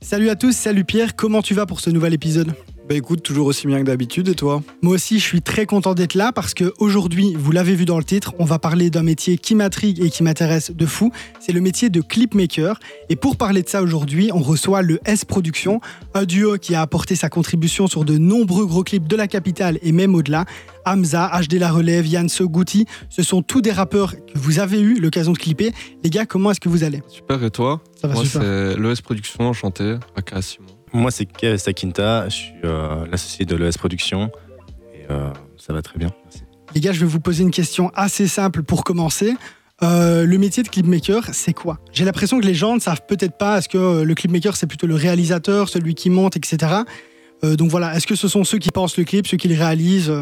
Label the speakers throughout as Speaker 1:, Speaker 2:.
Speaker 1: Salut à tous, salut Pierre, comment tu vas pour ce nouvel épisode?
Speaker 2: Bah écoute, toujours aussi bien que d'habitude et toi?
Speaker 1: Moi aussi, je suis très content d'être là parce que aujourd'hui, vous l'avez vu dans le titre, on va parler d'un métier qui m'intrigue et qui m'intéresse de fou. C'est le métier de clipmaker. Et pour parler de ça aujourd'hui, on reçoit le S Production, un duo qui a apporté sa contribution sur de nombreux gros clips de la capitale et même au-delà. Hamza, HD La Relève, Yann Gouti, ce sont tous des rappeurs que vous avez eu l'occasion de clipper. Les gars, comment est-ce que vous allez?
Speaker 3: Super, et toi?
Speaker 1: Ça va
Speaker 3: Moi,
Speaker 1: super.
Speaker 3: c'est l'ES Production, enchanté, aka Simon.
Speaker 4: Moi, c'est Kev Sakinta, je suis euh, l'associé de l'ES Production et euh, ça va très bien. Merci.
Speaker 1: Les gars, je vais vous poser une question assez simple pour commencer. Euh, le métier de clipmaker, c'est quoi? J'ai l'impression que les gens ne savent peut-être pas. Est-ce que le clipmaker, c'est plutôt le réalisateur, celui qui monte, etc. Euh, donc voilà, est-ce que ce sont ceux qui pensent le clip, ceux qui le réalisent?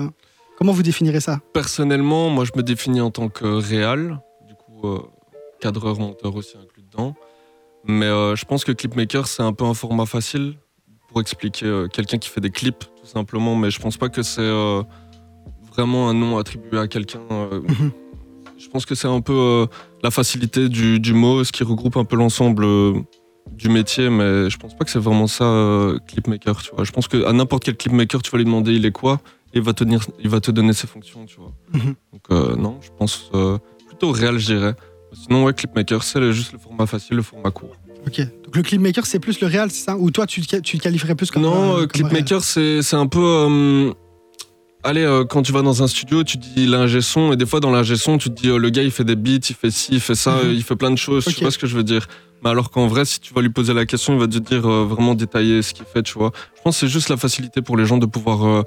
Speaker 1: Comment vous définirez ça?
Speaker 3: Personnellement, moi, je me définis en tant que réal, du coup, euh, cadreur, monteur aussi inclus dedans. Mais euh, je pense que clipmaker, c'est un peu un format facile pour expliquer euh, quelqu'un qui fait des clips, tout simplement. Mais je pense pas que c'est euh, vraiment un nom attribué à quelqu'un.
Speaker 1: Mhm.
Speaker 3: je pense que c'est un peu la facilité du, du mot, ce qui regroupe un peu l'ensemble du métier, mais je pense pas que c'est vraiment ça, euh, clipmaker, tu vois. Je pense qu'à n'importe quel clipmaker, tu vas lui demander il est quoi, et il va te, tenir- il va te donner ses fonctions, tu vois.
Speaker 1: Mhm.
Speaker 3: Donc euh, non, je pense euh, plutôt réel, je dirais. Sinon, ouais, clipmaker, c'est juste le format facile, le format court.
Speaker 1: Ok. Donc le clipmaker, c'est plus le réal, c'est ça? Ou toi, tu, tu le qualifierais plus comme
Speaker 3: non,
Speaker 1: euh,
Speaker 3: clipmaker, c'est un peu... euh, Allez, euh, quand tu vas dans un studio, tu dis l'ingé son, et des fois dans l'ingé son, tu te dis euh, le gars il fait des beats, il fait ci, il fait ça,
Speaker 1: Mhm.
Speaker 3: il fait plein de choses,
Speaker 1: Ok.
Speaker 3: tu vois ce que je veux dire? Mais alors qu'en vrai, si tu vas lui poser la question, il va te dire euh, vraiment détailler ce qu'il fait, tu vois. Je pense que c'est juste la facilité pour les gens de pouvoir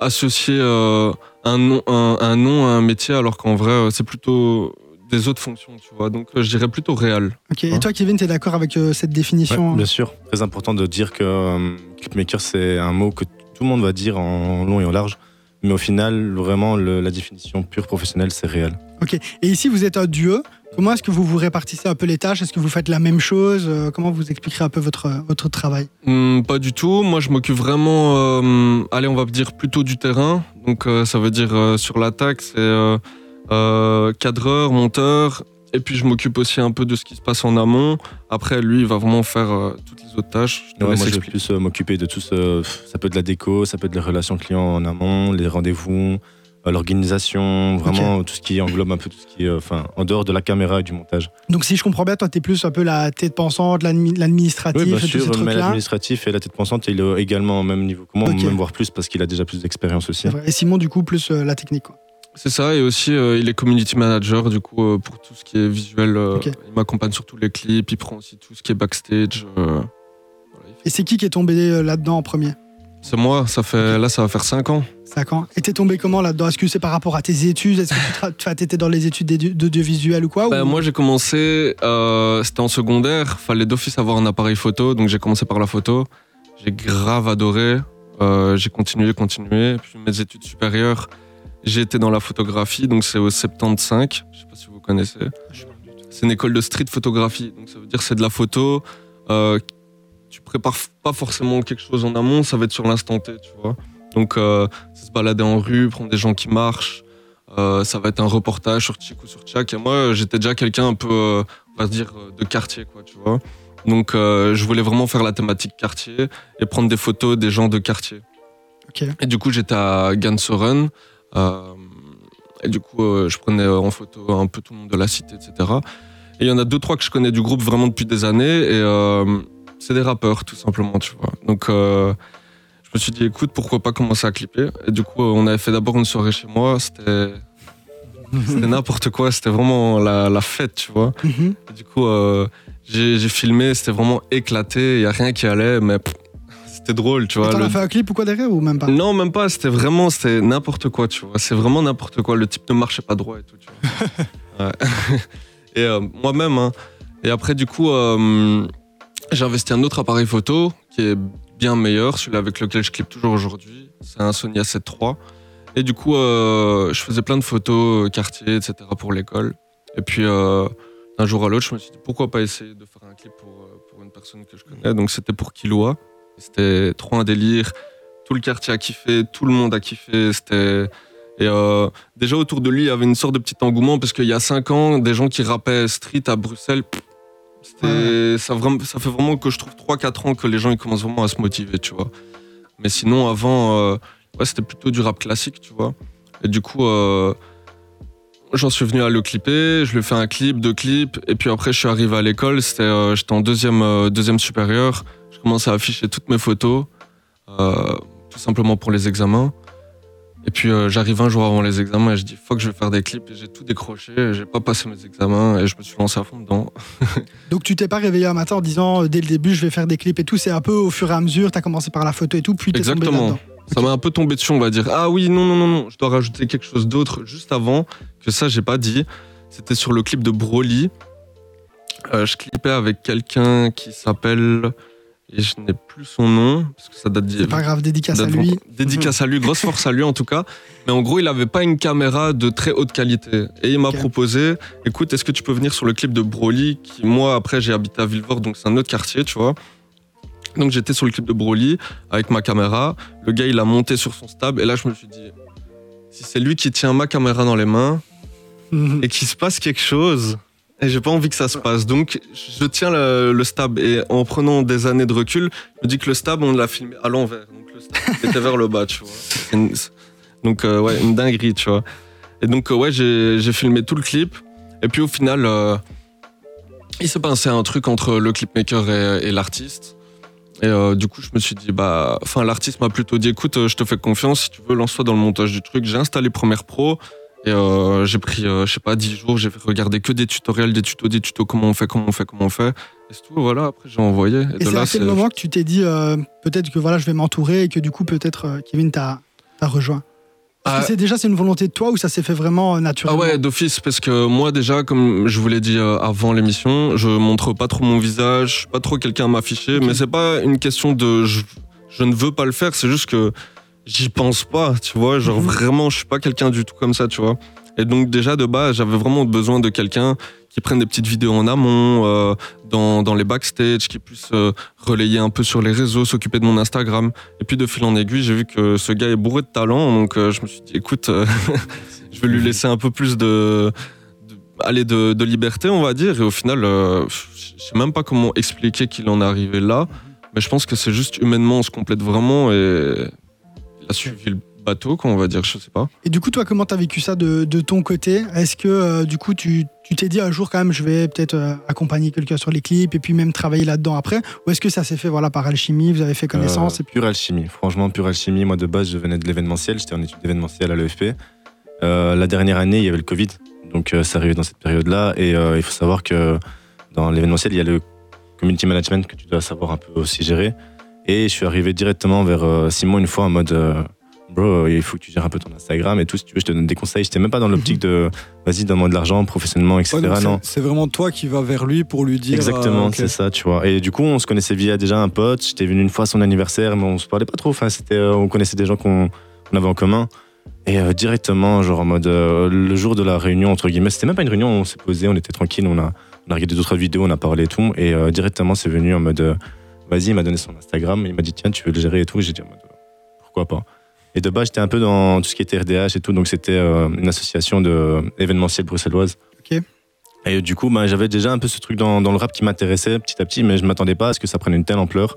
Speaker 3: associer un, nom, un, un nom à un métier, alors qu'en vrai, c'est plutôt des autres fonctions, tu vois. Donc euh, je dirais plutôt réel.
Speaker 1: Ok. Et toi, Kevin, tu es d'accord avec euh, cette définition
Speaker 4: Ouais, bien sûr, très important de dire que euh, clipmaker, c'est un mot que tout le monde va dire en long et en large. Mais au final, vraiment, le- la définition pure professionnelle, c'est réel.
Speaker 1: Ok. Et ici, vous êtes un duo. Comment est-ce que vous vous répartissez un peu les tâches? Est-ce que vous faites la même chose? Euh, Comment vous expliquerez un peu votre, votre travail?
Speaker 3: Hmm, pas du tout. Moi, je m'occupe vraiment, euh, allez, on va dire plutôt du terrain. Donc, euh, ça veut dire euh, sur l'attaque, c'est euh, cadreur, monteur. Et puis, je m'occupe aussi un peu de ce qui se passe en amont. Après, lui, il va vraiment faire euh, toutes les autres tâches. Je
Speaker 4: Ouais, moi, je vais plus euh, m'occuper de tout ce. Ça peut être de la déco, ça peut être les relations clients en amont, les rendez-vous, euh, l'organisation, vraiment tout ce qui englobe un peu tout ce qui est enfin, en dehors de la caméra et du montage.
Speaker 1: Donc, si je comprends bien, toi, tu es plus un peu la tête pensante, l'admi- l'administratif,
Speaker 4: Oui, bien
Speaker 1: et tous ces
Speaker 4: sûr, mais l'administratif et la tête pensante, il est également au même niveau que moi,
Speaker 1: Ok.
Speaker 4: même voire plus parce qu'il a déjà plus d'expérience aussi.
Speaker 1: Et Simon, du coup, plus euh, la technique. quoi.
Speaker 3: C'est ça. Et aussi, euh, il est community manager, du coup, euh, pour tout ce qui est visuel. euh. Il m'accompagne sur tous les clips. Il prend aussi tout ce qui est backstage. voilà, il fait-
Speaker 1: Et c'est qui qui est tombé là-dedans en premier?
Speaker 3: C'est moi. Ça fait, là, ça va faire 5 ans.
Speaker 1: 5 ans. Et t'es tombé comment là-dedans? Est-ce que c'est par rapport à tes études? Est-ce que tu tra- enfin, t'étais dans les études d'édu- d'audiovisuel ou quoi
Speaker 3: Ben,
Speaker 1: ou-
Speaker 3: moi, j'ai commencé, euh, c'était en secondaire, fallait d'office avoir un appareil photo, donc j'ai commencé par la photo. J'ai grave adoré, euh, j'ai continué, continué. Puis mes études supérieures, j'ai été dans la photographie, donc c'est au 75, je sais pas si vous connaissez. C'est une école de street photographie, donc ça veut dire que c'est de la photo. euh, tu prépares pas forcément quelque chose en amont, ça va être sur l'instant T, tu vois. Donc, euh, c'est se balader en rue, prendre des gens qui marchent. Euh, ça va être un reportage sur Chic ou sur Tchak. Et moi, j'étais déjà quelqu'un un peu, euh, on va dire, euh, de quartier, quoi, tu vois. Donc, je voulais vraiment faire la thématique quartier et prendre des photos des gens de quartier. Et du coup, j'étais à Gansoren. Euh, et du coup, euh, je prenais en photo un peu tout le monde de la cité, etc. Et il y en a deux, trois que je connais du groupe vraiment depuis des années. Et euh, c'est des rappeurs, tout simplement, tu vois. Donc, euh, je me suis dit, écoute, pourquoi pas commencer à clipper Et du coup, on avait fait d'abord une soirée chez moi. C'était c'était n'importe quoi. C'était vraiment la, la fête, tu vois.
Speaker 1: Mhm.
Speaker 3: Et du coup, euh, j'ai j'ai filmé. C'était vraiment éclaté. Il n'y a rien qui allait, mais pff, c'était drôle, tu vois.
Speaker 1: T'en
Speaker 3: Le-
Speaker 1: as fait un clip ou quoi derrière ou même pas?
Speaker 3: Non, même pas. C'était vraiment, c'était n'importe quoi, tu vois. C'est vraiment n'importe quoi. Le type ne marchait pas droit et tout, tu vois. Ouais. et euh, moi-même. hein. Et après, du coup, euh, j'ai investi un autre appareil photo qui est bien meilleur, celui avec lequel je clip toujours aujourd'hui. C'est un Sony A7 III. Et du coup, euh, je faisais plein de photos, quartier, etc. pour l'école. Et puis, d'un jour à l'autre, je me suis dit pourquoi pas essayer de faire un clip pour, pour une personne que je connais. Donc, c'était pour Kiloa. C'était trop un délire. Tout le quartier a kiffé, tout le monde a kiffé. C'était Et euh, déjà autour de lui, il y avait une sorte de petit engouement parce qu'il y a 5 ans, des gens qui rappaient street à Bruxelles, ça, fait vraiment que je trouve 3-4 ans que les gens ils commencent vraiment à se motiver, tu vois. Mais sinon, avant, euh, ouais, c'était plutôt du rap classique, tu vois. Et du coup, euh, j'en suis venu à le clipper, je lui ai fait un clip, deux clips, et puis après, je suis arrivé à l'école, j'étais en deuxième, deuxième supérieur, je commençais à afficher toutes mes photos, euh, tout simplement pour les examens. Et puis euh, j'arrive un jour avant les examens et je dis fuck je vais faire des clips et j'ai tout décroché, j'ai pas passé mes examens et je me suis lancé à fond dedans.
Speaker 1: Donc tu t'es pas réveillé un matin en disant euh, dès le début je vais faire des clips et tout, c'est un peu au fur et à mesure, t'as commencé par la photo et tout, puis t'es tombé
Speaker 3: Exactement. Ça m'a un peu tombé dessus, on va dire. Ah oui, non, non, non, non, je dois rajouter quelque chose d'autre juste avant, que ça, j'ai pas dit. C'était sur le clip de Broly. Euh, je clippais avec quelqu'un qui s'appelle. Et je n'ai plus son nom, parce que ça date
Speaker 1: C'est pas grave, dédicace à lui.
Speaker 3: Dédicace à lui, grosse force à lui en tout cas. Mais en gros, il avait pas une caméra de très haute qualité. Et il m'a proposé écoute, est-ce que tu peux venir sur le clip de Broly qui, Moi, après, j'ai habité à Villefort, donc c'est un autre quartier, tu vois. Donc j'étais sur le clip de Broly avec ma caméra. Le gars, il a monté sur son stab. Et là, je me suis dit si c'est lui qui tient ma caméra dans les mains et qu'il se passe quelque chose. Et j'ai pas envie que ça se passe. Donc, je tiens le, stab. Et en prenant des années de recul, je me dis que le stab, on l'a filmé à l'envers. Donc, le stab était vers le bas, tu vois. Donc, euh, ouais, une dinguerie, tu vois. Et donc, euh, ouais, j'ai filmé tout le clip. Et puis, au final, euh, il s'est passé un truc entre le clipmaker et, et l'artiste. Et du coup, je me suis dit, bah, enfin, l'artiste m'a plutôt dit, écoute, je te fais confiance, si tu veux, lance-toi dans le montage du truc. J'ai installé Premiere Pro. Et euh, j'ai pris, euh, je sais pas, 10 jours, j'ai regardé que des tutoriels, des tutos, des tutos, comment on fait, comment on fait, comment on fait. Et c'est tout, voilà, après j'ai envoyé. Et,
Speaker 1: Et c'est à quel moment que tu t'es dit euh, peut-être que voilà je vais m'entourer et que du coup peut-être euh, Kevin t'a t'a rejoint
Speaker 3: Ah.
Speaker 1: que c'est déjà c'est une volonté de toi ou ça s'est fait vraiment euh,
Speaker 3: Ah
Speaker 1: naturellement
Speaker 3: ouais, d'office, parce que moi déjà, comme je vous l'ai dit avant l'émission, je montre pas trop mon visage, je suis pas trop quelqu'un à m'afficher,
Speaker 1: Ok.
Speaker 3: mais c'est pas une question de je, je ne veux pas le faire, c'est juste que j'y pense pas, tu vois, genre
Speaker 1: Mhm.
Speaker 3: vraiment, je suis pas quelqu'un du tout comme ça, tu vois. Et donc déjà de base, j'avais vraiment besoin de quelqu'un qui prenne des petites vidéos en amont, euh, dans, dans les backstage, qui puisse euh, relayer un peu sur les réseaux, s'occuper de mon Instagram. Et puis de fil en aiguille, j'ai vu que ce gars est bourré de talent, donc euh, je me suis dit, écoute, euh, je vais lui laisser un peu plus de, de, allez, de, de liberté, on va dire. Et au final, euh, je sais même pas comment expliquer qu'il en est arrivé là, mais je pense que c'est juste humainement, on se complète vraiment et a suivi le bateau, quoi, on va dire, je sais pas.
Speaker 1: Et du coup toi comment t'as vécu ça de, de ton côté? Est-ce que euh, du coup tu tu t'es dit un jour quand même je vais peut-être euh, accompagner quelqu'un sur les clips et puis même travailler là-dedans après? Ou est-ce que ça s'est fait voilà par alchimie vous avez fait connaissance
Speaker 4: Euh,
Speaker 1: et puis
Speaker 4: Pure alchimie, franchement, pure alchimie. Moi, de base, je venais de l'événementiel, j'étais en études d'événementiel à l'EFP. Euh, la dernière année, il y avait le Covid, donc euh, ça arrivait dans cette période-là. Et euh, il faut savoir que dans l'événementiel, il y a le community management que tu dois savoir un peu aussi gérer. Et je suis arrivé directement vers euh, Simon une fois en mode euh, Bro, il faut que tu gères un peu ton Instagram et tout. Si tu veux, je te donne des conseils. J'étais même pas dans l'optique de vas-y, donne-moi de l'argent professionnellement, etc.
Speaker 2: Ouais,
Speaker 4: non.
Speaker 2: c'est vraiment toi qui vas vers lui pour lui dire.
Speaker 4: Exactement,
Speaker 2: euh,
Speaker 4: c'est ça, tu vois. Et du coup, on se connaissait via déjà un pote. J'étais venu une fois à son anniversaire, mais on se parlait pas trop. Enfin, c'était, on connaissait des gens qu'on avait en commun. Et euh, directement, genre en mode euh, le jour de la réunion entre guillemets, c'était même pas une réunion. On s'est posé, on était tranquille, on a, on a regardé d'autres vidéos, on a parlé et tout. Et directement, c'est venu en mode vas-y, il m'a donné son Instagram, il m'a dit tiens, tu veux le gérer et tout. J'ai dit mode euh, pourquoi pas. Et de base, j'étais un peu dans tout ce qui était RDH et tout, donc c'était euh, une association de événementielle bruxelloise.
Speaker 1: Ok.
Speaker 4: Et du coup, ben, j'avais déjà un peu ce truc dans, dans le rap qui m'intéressait petit à petit, mais je m'attendais pas à ce que ça prenne une telle ampleur.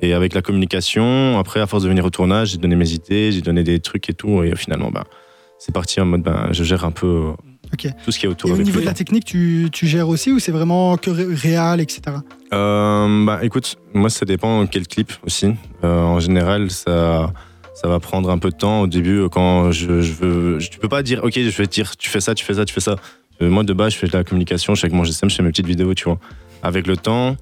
Speaker 4: Et avec la communication, après, à force de venir au tournage, j'ai donné mes idées, j'ai donné des trucs et tout, et finalement, ben, c'est parti en mode, ben, je gère un peu euh,
Speaker 1: Ok.
Speaker 4: tout ce qui est autour.
Speaker 1: Et au niveau de la technique, tu, tu gères aussi ou c'est vraiment que ré- réel, etc.
Speaker 4: Euh, bah, écoute, moi, ça dépend quel clip aussi. Euh, en général, ça, ça va prendre un peu de temps. Au début, quand je, je veux. je- tu peux pas dire, OK, je vais te dire, tu fais ça, tu fais ça, tu fais ça. Euh, moi, de base, je fais de la communication, je fais avec mon GSM, je fais mes petites vidéos, tu vois. Avec le temps,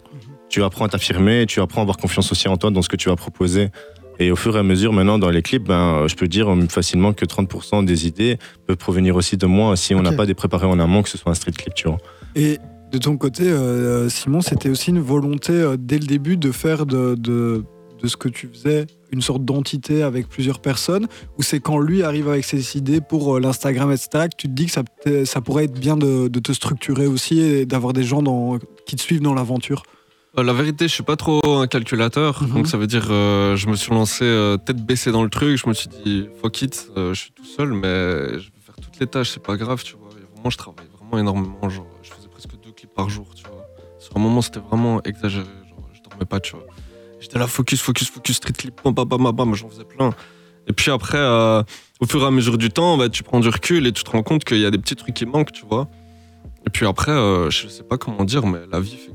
Speaker 4: tu apprends à t'affirmer, tu apprends à avoir confiance aussi en toi dans ce que tu vas proposer. Et au fur et à mesure, maintenant, dans les clips, ben, je peux dire euh, facilement que 30% des idées peuvent provenir aussi de moi si on n'a pas des préparés en amont, que ce soit un street clip, tu vois.
Speaker 2: Et de ton côté, euh, Simon, c'était aussi une volonté euh, dès le début de faire de, de, de ce que tu faisais une sorte d'entité avec plusieurs personnes Ou c'est quand lui arrive avec ses idées pour euh, l'Instagram, etc., que tu te dis que ça, ça pourrait être bien de, de te structurer aussi et d'avoir des gens dans, qui te suivent dans l'aventure?
Speaker 3: Euh, La vérité, je suis pas trop un calculateur,
Speaker 1: Mhm.
Speaker 3: donc ça veut dire euh, je me suis lancé euh, tête baissée dans le truc. Je me suis dit fuck it, euh, je suis tout seul, mais je vais faire toutes les tâches, c'est pas grave, tu vois. Et vraiment, je travaille vraiment énormément. Genre, je faisais presque deux clips par jour, tu vois. Sur un moment, c'était vraiment exagéré. Genre, je dormais pas, tu vois. J'étais là focus, focus, focus, street clip, bam, bam, bam, bam, j'en faisais plein. Et puis après, euh, au fur et à mesure du temps, bah, tu prends du recul et tu te rends compte qu'il y a des petits trucs qui manquent, tu vois. Et puis après, euh, je sais pas comment dire, mais la vie fait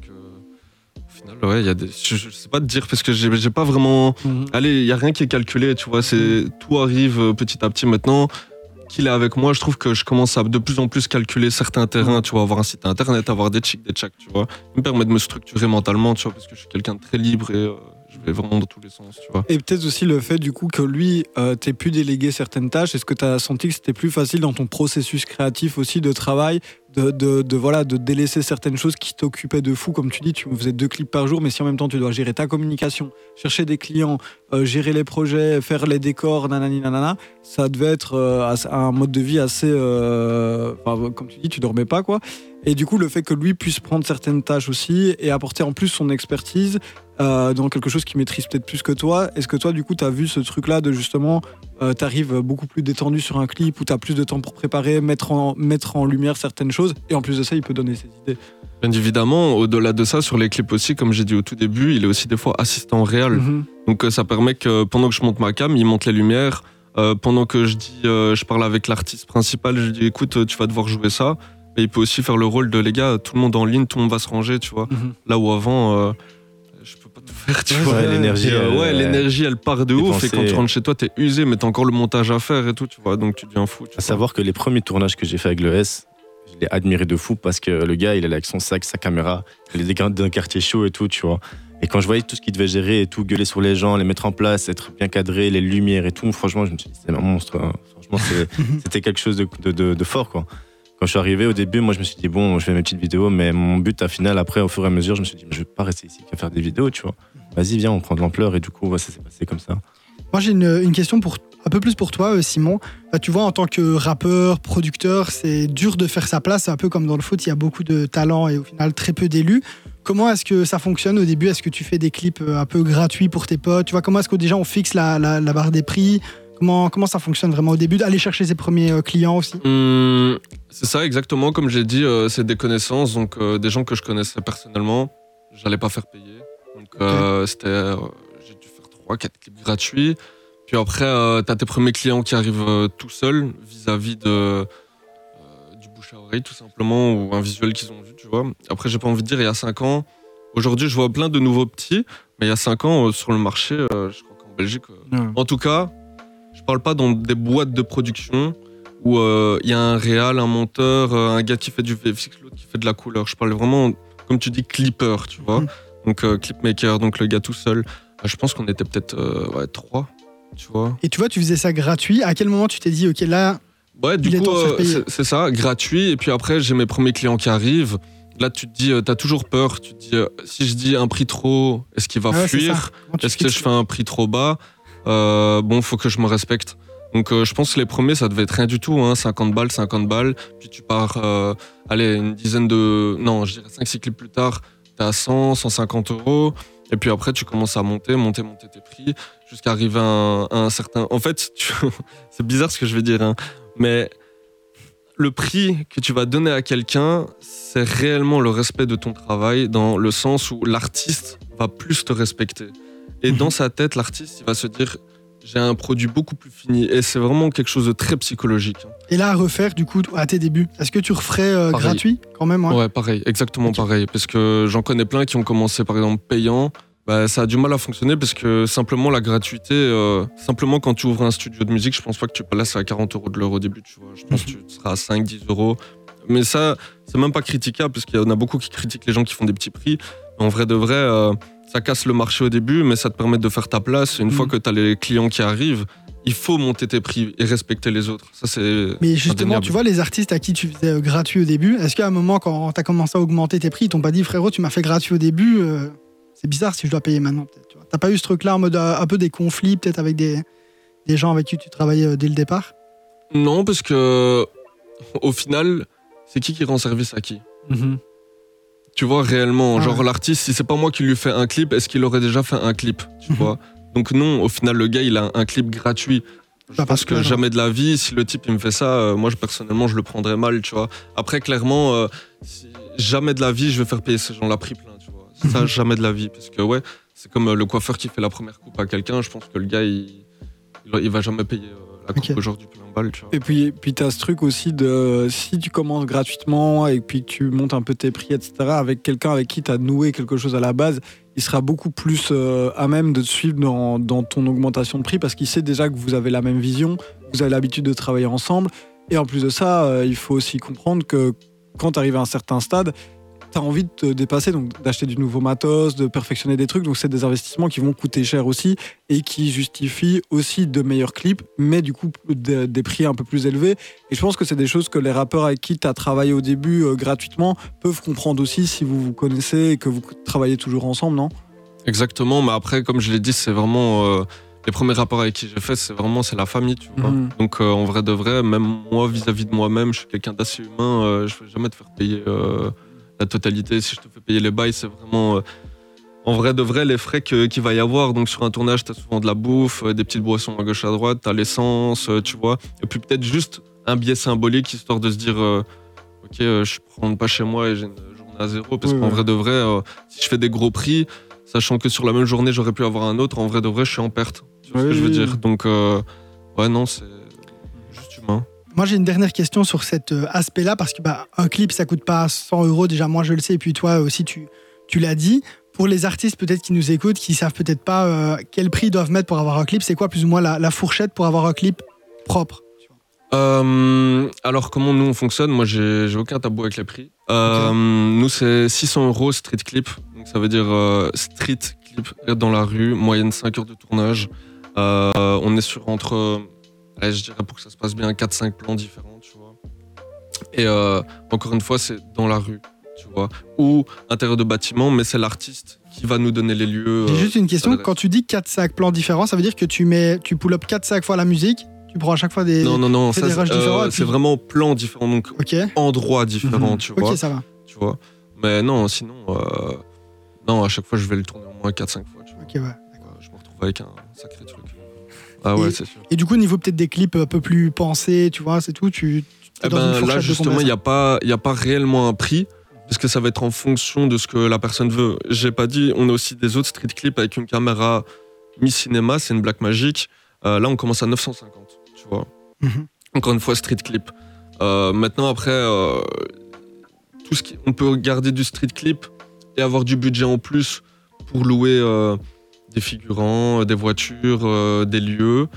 Speaker 3: final, ouais, y a des. Je, je sais pas te dire parce que j'ai pas vraiment. Allez, il y a rien qui est calculé, tu vois. C'est tout arrive euh, petit à petit maintenant. Qu'il est avec moi, je trouve que je commence à de plus en plus calculer certains terrains, tu vois, avoir un site internet, avoir des chicks, des checks, tu vois. Ça me permet de me structurer mentalement, tu vois, parce que je suis quelqu'un de très libre et euh, je vais vraiment dans tous les sens.
Speaker 2: Et peut-être aussi le fait du coup que lui euh, pu déléguer certaines tâches. Est-ce que tu as senti que c'était plus facile dans ton processus créatif aussi de travail de, voilà, de délaisser certaines choses qui t'occupaient de fou? Comme tu dis, tu faisais deux clips par jour, mais si en même temps tu dois gérer ta communication, chercher des clients, euh, gérer les projets, faire les décors, nanani nanana, ça devait être euh, un mode de vie assez. euh, comme tu dis, tu dormais pas quoi. Et du coup, le fait que lui puisse prendre certaines tâches aussi et apporter en plus son expertise euh, dans quelque chose qui maîtrise peut-être plus que toi, est-ce que toi, du coup, tu as vu ce truc-là de justement, euh, tu arrives beaucoup plus détendu sur un clip où tu as plus de temps pour préparer, mettre en, mettre en lumière certaines choses? Et en plus de ça, il peut donner ses idées
Speaker 3: Bien évidemment, au-delà de ça, sur les clips aussi, comme j'ai dit au tout début, il est aussi des fois assistant réel.
Speaker 2: Mhm.
Speaker 3: Donc euh, ça permet que pendant que je monte ma cam, il monte les lumières. Euh, pendant que je dis, je parle avec l'artiste principal, je lui dis écoute, tu vas devoir jouer ça. Et il peut aussi faire le rôle de les gars, tout le monde en ligne, tout le monde va se ranger, tu vois.
Speaker 2: Mhm.
Speaker 3: Là où avant, tout faire, tu
Speaker 2: Ouais,
Speaker 3: vois.
Speaker 4: L'énergie.
Speaker 3: Euh,
Speaker 4: elle-
Speaker 3: ouais, l'énergie elle part de ouf. Et quand tu rentres chez toi, t'es usé, mais t'as encore le montage à faire et tout, tu vois. Donc tu deviens fou. Tu
Speaker 4: À
Speaker 3: vois.
Speaker 4: savoir que les premiers tournages que j'ai fait avec le S, je l'ai admiré de fou parce que le gars, il là avec son sac, sa caméra, il est d'un quartier chaud et tout, tu vois. Et quand je voyais tout ce qu'il devait gérer et tout, gueuler sur les gens, les mettre en place, être bien cadré, les lumières et tout, franchement, je me suis dit, c'est un monstre. hein. Franchement, c'était quelque chose de, de- de- de fort, quoi. Quand je suis arrivé au début, moi, je me suis dit, bon, je fais mes petites vidéos, mais mon but, à final, après, au fur et à mesure, je me suis dit, je vais pas rester ici qu'à faire des vidéos, tu vois. Vas-y, viens, on prend de l'ampleur. Et du coup, ça s'est passé comme ça.
Speaker 1: Moi, j'ai une, question pour un peu plus pour toi, euh, Simon. Bah, tu vois, en tant que rappeur, producteur, c'est dur de faire sa place. C'est un peu comme dans le foot, il y a beaucoup de talents et au final très peu d'élus. Comment est-ce que ça fonctionne au début? Est-ce que tu fais des clips euh, un peu gratuits pour tes potes? Tu vois, comment est-ce que déjà on fixe la- la barre des prix? Comment, comment ça fonctionne vraiment au début D'aller chercher ses premiers euh, clients aussi?
Speaker 3: Hum, c'est ça exactement comme j'ai dit, euh, c'est des connaissances, donc euh, des gens que je connaissais personnellement, j'allais pas faire payer. Donc c'était, j'ai dû faire trois, quatre clips gratuits. Puis après, euh, t'as tes premiers clients qui arrivent tout seuls vis-à-vis de du bouche à oreille tout simplement ou un visuel qu'ils ont vu, tu vois. Après, j'ai pas envie de dire il y a cinq ans. Aujourd'hui, je vois plein de nouveaux petits, mais il y a cinq ans euh, sur le marché, euh, je crois qu'en Belgique, euh, en tout cas, je parle pas dans des boîtes de production où euh, il y a un réal, un monteur, euh, un gars qui fait du VFX, l'autre qui fait de la couleur. Je parle vraiment, comme tu dis, clipper, tu vois.
Speaker 1: Mhm.
Speaker 3: Donc euh, clipmaker, donc le gars tout seul. Je pense qu'on était peut-être euh, ouais, trois, tu vois.
Speaker 1: Et tu vois, tu faisais ça gratuit. À quel moment tu t'es dit, ok, là,
Speaker 3: Ouais, du
Speaker 1: Il
Speaker 3: coup, c'est- ça, gratuit. Et puis après, j'ai mes premiers clients qui arrivent. Là, tu te dis, euh, t'as toujours peur. Tu te dis, si je dis un prix trop est-ce qu'il va
Speaker 1: Ah ouais,
Speaker 3: fuir?
Speaker 1: tu
Speaker 3: Est-ce que je fais un prix trop bas? Euh, Bon, faut que je me respecte. Donc, euh, je pense que les premiers, ça devait être rien du tout. Hein, 50 balles, 50 balles. Puis tu pars, euh, allez, une dizaine de. Non, je dirais 5-6 clips plus tard, t'es à 100, 150 euros. Et puis après, tu commences à monter, monter, monter tes prix, jusqu'à arriver à un, certain. En fait, c'est bizarre ce que je vais dire, hein, mais le prix que tu vas donner à quelqu'un, c'est réellement le respect de ton travail, dans le sens où l'artiste va plus te respecter. Et
Speaker 1: Mhm.
Speaker 3: dans sa tête, l'artiste, il va se dire j'ai un produit beaucoup plus fini. Et c'est vraiment quelque chose de très psychologique. hein.
Speaker 1: Et là, à refaire, du coup, à tes débuts, est-ce que tu referais euh, gratuit quand même ouais
Speaker 3: Ouais, pareil, exactement pareil. Parce que j'en connais plein qui ont commencé par exemple payant. Bah, ça a du mal à fonctionner parce que simplement la gratuité, euh, simplement quand tu ouvres un studio de musique, je pense pas que tu peux laisser à 40 euros de l'heure au début, tu vois. Je pense que tu seras à 5, 10 euros. Mais ça, c'est même pas critiquable parce qu'il y en a beaucoup qui critiquent les gens qui font des petits prix. Mais en vrai de vrai, euh, ça casse le marché au début, mais ça te permet de faire ta place. Une fois que tu as les clients qui arrivent, il faut monter tes prix et respecter les autres. Ça, c'est.
Speaker 1: Mais justement, tu vois, les artistes à qui tu faisais euh, gratuit au début, est-ce qu'à un moment, quand tu as commencé à augmenter tes prix, ils t'ont pas dit, frérot, tu m'as fait gratuit au début, euh, c'est bizarre si je dois payer maintenant, tu. T'as pas eu ce truc-là en mode euh, un peu des conflits, peut-être avec des, des gens avec qui tu travaillais dès le départ?
Speaker 3: Non, parce que au final, c'est qui qui rend service à qui?
Speaker 2: Mhm.
Speaker 3: Tu vois, réellement.
Speaker 1: Ah
Speaker 3: genre,
Speaker 1: ouais.
Speaker 3: l'artiste, si c'est pas moi qui lui fais un clip, est-ce qu'il aurait déjà fait un clip Tu
Speaker 1: Mhm.
Speaker 3: vois? Donc, non, au final, le gars, il a un clip gratuit. Je
Speaker 1: Bah, parce
Speaker 3: que jamais de la vie, si le type il me fait ça, euh, moi je, personnellement je le prendrais mal, tu vois. Après, clairement, euh, si- jamais de la vie je vais faire payer ces gens-là prix plein, tu vois. Ça,
Speaker 1: Mhm.
Speaker 3: jamais de la vie. Parce que, ouais, c'est comme euh, le coiffeur qui fait la première coupe à quelqu'un, je pense que le gars il, il, il va jamais payer euh, la coupe
Speaker 1: Ok.
Speaker 3: aujourd'hui plein balle, tu vois.
Speaker 2: Et puis, puis tu as ce truc aussi de si tu commences gratuitement et puis que tu montes un peu tes prix, etc., avec quelqu'un avec qui tu as noué quelque chose à la base, il sera beaucoup plus euh, à même de te suivre dans, dans ton augmentation de prix parce qu'il sait déjà que vous avez la même vision, vous avez l'habitude de travailler ensemble. Et en plus de ça, euh, il faut aussi comprendre que quand tu arrives à un certain stade, tu as envie de te dépasser, donc d'acheter du nouveau matos, de perfectionner des trucs. Donc, c'est des investissements qui vont coûter cher aussi et qui justifient aussi de meilleurs clips, mais du coup, de- des prix un peu plus élevés. Et je pense que c'est des choses que les rappeurs avec qui tu as travaillé au début euh, gratuitement peuvent comprendre aussi si vous vous connaissez et que vous travaillez toujours ensemble, non?
Speaker 3: Exactement, mais après, comme je l'ai dit, c'est vraiment. euh, les premiers rapports avec qui j'ai fait, c'est vraiment c'est la famille, tu vois.
Speaker 2: Mhm.
Speaker 3: Donc euh, en vrai de vrai, même moi vis-à-vis de moi-même, je suis quelqu'un d'assez humain. euh, je vais jamais te faire payer la totalité. Si je te fais payer les bails, c'est vraiment euh, en vrai de vrai les frais qu'il va y avoir. Donc sur un tournage, t'as souvent de la bouffe, euh, des petites boissons à gauche à droite, t'as l'essence, euh, tu vois. Et puis peut-être juste un billet symbolique histoire de se dire, euh, ok, je rentre pas chez moi et j'ai une journée à zéro. Parce
Speaker 2: Oui,
Speaker 3: qu'en vrai de vrai, euh, si je fais des gros prix. Sachant que sur la même journée, j'aurais pu avoir un autre. En vrai de vrai, je suis en perte. Tu vois ce que je veux
Speaker 2: oui.
Speaker 3: dire? Donc, euh, ouais, non, c'est.
Speaker 1: Moi, j'ai une dernière question sur cet euh, aspect-là, parce que bah, un clip, ça coûte pas 100 euros. Déjà, moi, je le sais, et puis toi aussi, tu, tu l'as dit. Pour les artistes, peut-être qui nous écoutent, qui savent peut-être pas euh, quel prix ils doivent mettre pour avoir un clip, c'est quoi plus ou moins la, la fourchette pour avoir un clip propre
Speaker 3: Euh, alors, comment nous on fonctionne? Moi, j'ai aucun tabou avec les prix. Euh, Nous, c'est 600 euros street clip. Donc, ça veut dire euh, street clip dans la rue, moyenne 5 heures de tournage. On est sur entre, euh, je dirais pour que ça se passe bien, 4-5 plans différents, tu vois. Et euh, encore une fois, c'est dans la rue, tu vois. Ou intérieur de bâtiment, mais c'est l'artiste qui va nous donner les lieux.
Speaker 1: J'ai
Speaker 3: euh,
Speaker 1: juste une question.
Speaker 3: adresse.
Speaker 1: Quand tu dis 4 sacs plans différents, ça veut dire que tu mets, tu pull up 4 sacs fois la musique, tu prends à chaque fois des.
Speaker 3: Non, non, non, ça,
Speaker 1: des
Speaker 3: c'est euh,
Speaker 1: puis-
Speaker 3: vraiment plans différents, donc
Speaker 1: Ok,
Speaker 3: endroits différents,
Speaker 2: Mhm.
Speaker 3: tu vois.
Speaker 1: ok, ça va.
Speaker 3: tu vois. Mais non, sinon, euh, non, à chaque fois, je vais le tourner au moins 4-5 fois, tu vois.
Speaker 1: Ok, ouais.
Speaker 3: Euh, Je me retrouve avec un sacré truc. Ah ouais,
Speaker 1: Et-
Speaker 3: c'est sûr.
Speaker 1: Et du coup, niveau peut-être des clips un peu plus pensés, tu vois, c'est tout. Tu, tu
Speaker 3: Eh ben, là, justement, il n'y a, pas- y a pas réellement un prix, parce que ça va être en fonction de ce que la personne veut. J'ai pas dit, on a aussi des autres street clips avec une caméra mi-cinéma, c'est une Black Magic. Euh, là, on commence à 950, tu vois.
Speaker 1: Mhm.
Speaker 3: Encore une fois, street clip. Euh, maintenant, après, euh, tout ce qui, on peut garder du street clip et avoir du budget en plus pour louer euh, des figurants, euh, des voitures, euh, des lieux.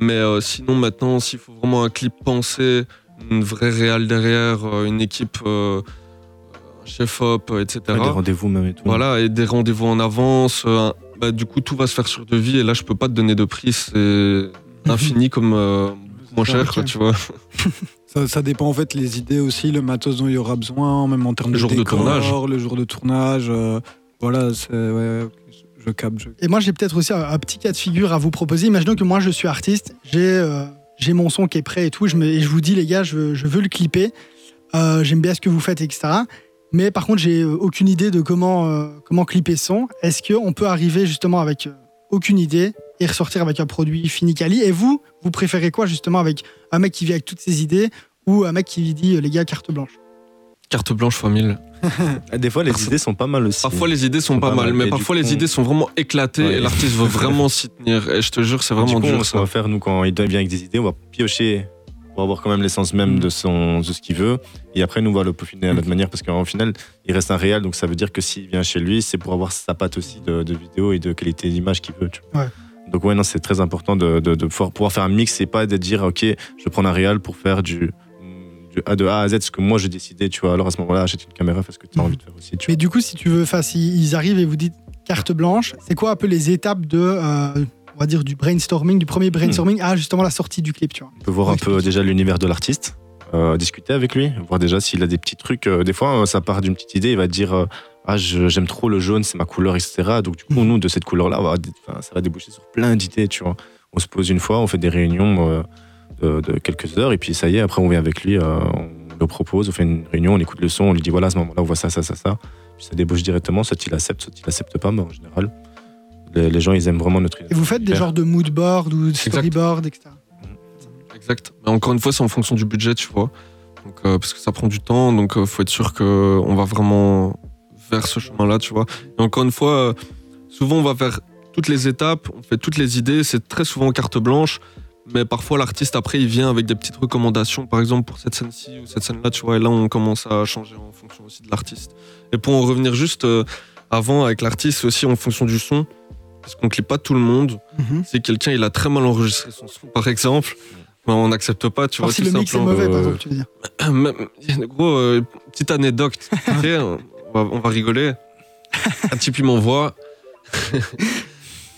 Speaker 3: Mais euh, sinon, maintenant, s'il faut vraiment un clip pensé, une vraie réal derrière, une équipe, euh, un chef-op, etc.
Speaker 4: Ouais, des rendez-vous même et tout.
Speaker 3: Voilà, et des rendez-vous en avance. euh, bah, du coup, tout va se faire sur devis. Et là, je peux pas te donner de prix. C'est infini comme euh, moins cher, quoi, tu vois.
Speaker 2: ça, ça dépend en fait les idées aussi, le matos dont il y aura besoin, même en termes
Speaker 3: Le
Speaker 2: de
Speaker 3: jour de tournage.
Speaker 2: le jour de tournage. euh, voilà, c'est. Ouais,
Speaker 1: Et moi, j'ai peut-être aussi un, petit cas de figure à vous proposer. Imaginons que moi, je suis artiste, j'ai euh, mon son qui est prêt et tout, et je vous dis, les gars, je, veux- le clipper, Euh, j'aime bien ce que vous faites, etc. Mais par contre, j'ai euh, aucune idée de comment, clipper son. Est-ce qu'on peut arriver justement avec aucune idée et ressortir avec un produit fini quali? Et vous, vous préférez quoi justement avec un mec qui vit avec toutes ses idées ou un mec qui dit, les gars, carte blanche?
Speaker 3: Carte blanche fois 1000.
Speaker 4: Ah, Des fois, les idées sont pas mal aussi.
Speaker 3: Parfois les idées sont
Speaker 4: Sont
Speaker 3: pas,
Speaker 4: pas
Speaker 3: mal,
Speaker 4: mal,
Speaker 3: mais
Speaker 4: du
Speaker 3: parfois les
Speaker 4: coup,
Speaker 3: idées sont vraiment éclatées
Speaker 4: Ouais.
Speaker 3: et l'artiste veut vraiment s'y tenir. Et je te jure, c'est
Speaker 4: Du
Speaker 3: vraiment
Speaker 4: coup,
Speaker 3: dur
Speaker 4: ce qu'on va faire, nous, quand il vient avec des idées, on va piocher pour avoir quand même l'essence même
Speaker 2: Mm.
Speaker 4: de, son, de ce qu'il veut. Et après, nous, on va le peaufiner à notre manière parce qu'en final, il reste un réel. Donc, ça veut dire que s'il vient chez lui, c'est pour avoir sa patte aussi de, de vidéo et de qualité d'image qu'il veut. tu vois.
Speaker 1: Ouais.
Speaker 4: Donc, ouais, non, c'est très important de, de, de pouvoir, pouvoir faire un mix et pas de dire, OK, je prends un réel pour faire du, du A de A à Z, ce que moi j'ai décidé, tu vois. Alors, à ce moment-là, achète une caméra, fais ce que tu as
Speaker 1: Mhm.
Speaker 4: envie de faire aussi. Tu
Speaker 1: Mais du coup, si tu veux, enfin, si ils arrivent et vous dites carte blanche, c'est quoi un peu les étapes de, euh, on va dire, du brainstorming, du premier brainstorming à justement la sortie du clip, tu vois?
Speaker 4: On peut voir un peu déjà l'univers de l'artiste, euh, discuter avec lui, voir déjà s'il a des petits trucs. Euh, des fois, euh, ça part d'une petite idée, il va te dire euh, Ah, je- j'aime trop le jaune, c'est ma couleur, etc. Donc, du coup,
Speaker 1: Mhm.
Speaker 4: nous, de cette couleur-là, ça va déboucher sur plein d'idées, tu vois. On se pose une fois, on fait des réunions euh, de, de quelques heures, et puis ça y est, après, on vient avec lui, euh, on le propose, on fait une réunion, on écoute le son, on lui dit Voilà, à ce moment-là, on voit ça, ça, ça, ça. Puis ça débouche directement, soit il accepte, soit il accepte pas, mais en général, les, les gens, ils aiment vraiment notre idée.
Speaker 1: Et vous faites des genres de mood board ou de storyboard, etc.
Speaker 3: Exact. Mais encore une fois, c'est en fonction du budget, tu vois. Donc, euh, parce que ça prend du temps, donc euh, faut être sûr qu'on va vraiment vers ce chemin-là, tu vois. Et encore une fois, euh, souvent on va faire toutes les étapes, on fait toutes les idées, c'est très souvent carte blanche. Mais parfois l'artiste après il vient avec des petites recommandations, par exemple pour cette scène-ci ou cette scène-là, tu vois. Et là on commence à changer en fonction aussi de l'artiste. Et pour en revenir juste euh, avant avec l'artiste, c'est aussi en fonction du son, parce qu'on clip pas tout le monde.
Speaker 1: Mhm.
Speaker 3: Si quelqu'un il a très mal enregistré son son, par exemple, ben, on n'accepte pas, tu
Speaker 1: Genre
Speaker 3: vois.
Speaker 1: si
Speaker 3: tout
Speaker 1: le mix est mauvais, par
Speaker 3: Euh,
Speaker 1: exemple, tu veux dire.
Speaker 3: gros, euh, petite anecdote, on, va, on va rigoler. Un type il m'envoie.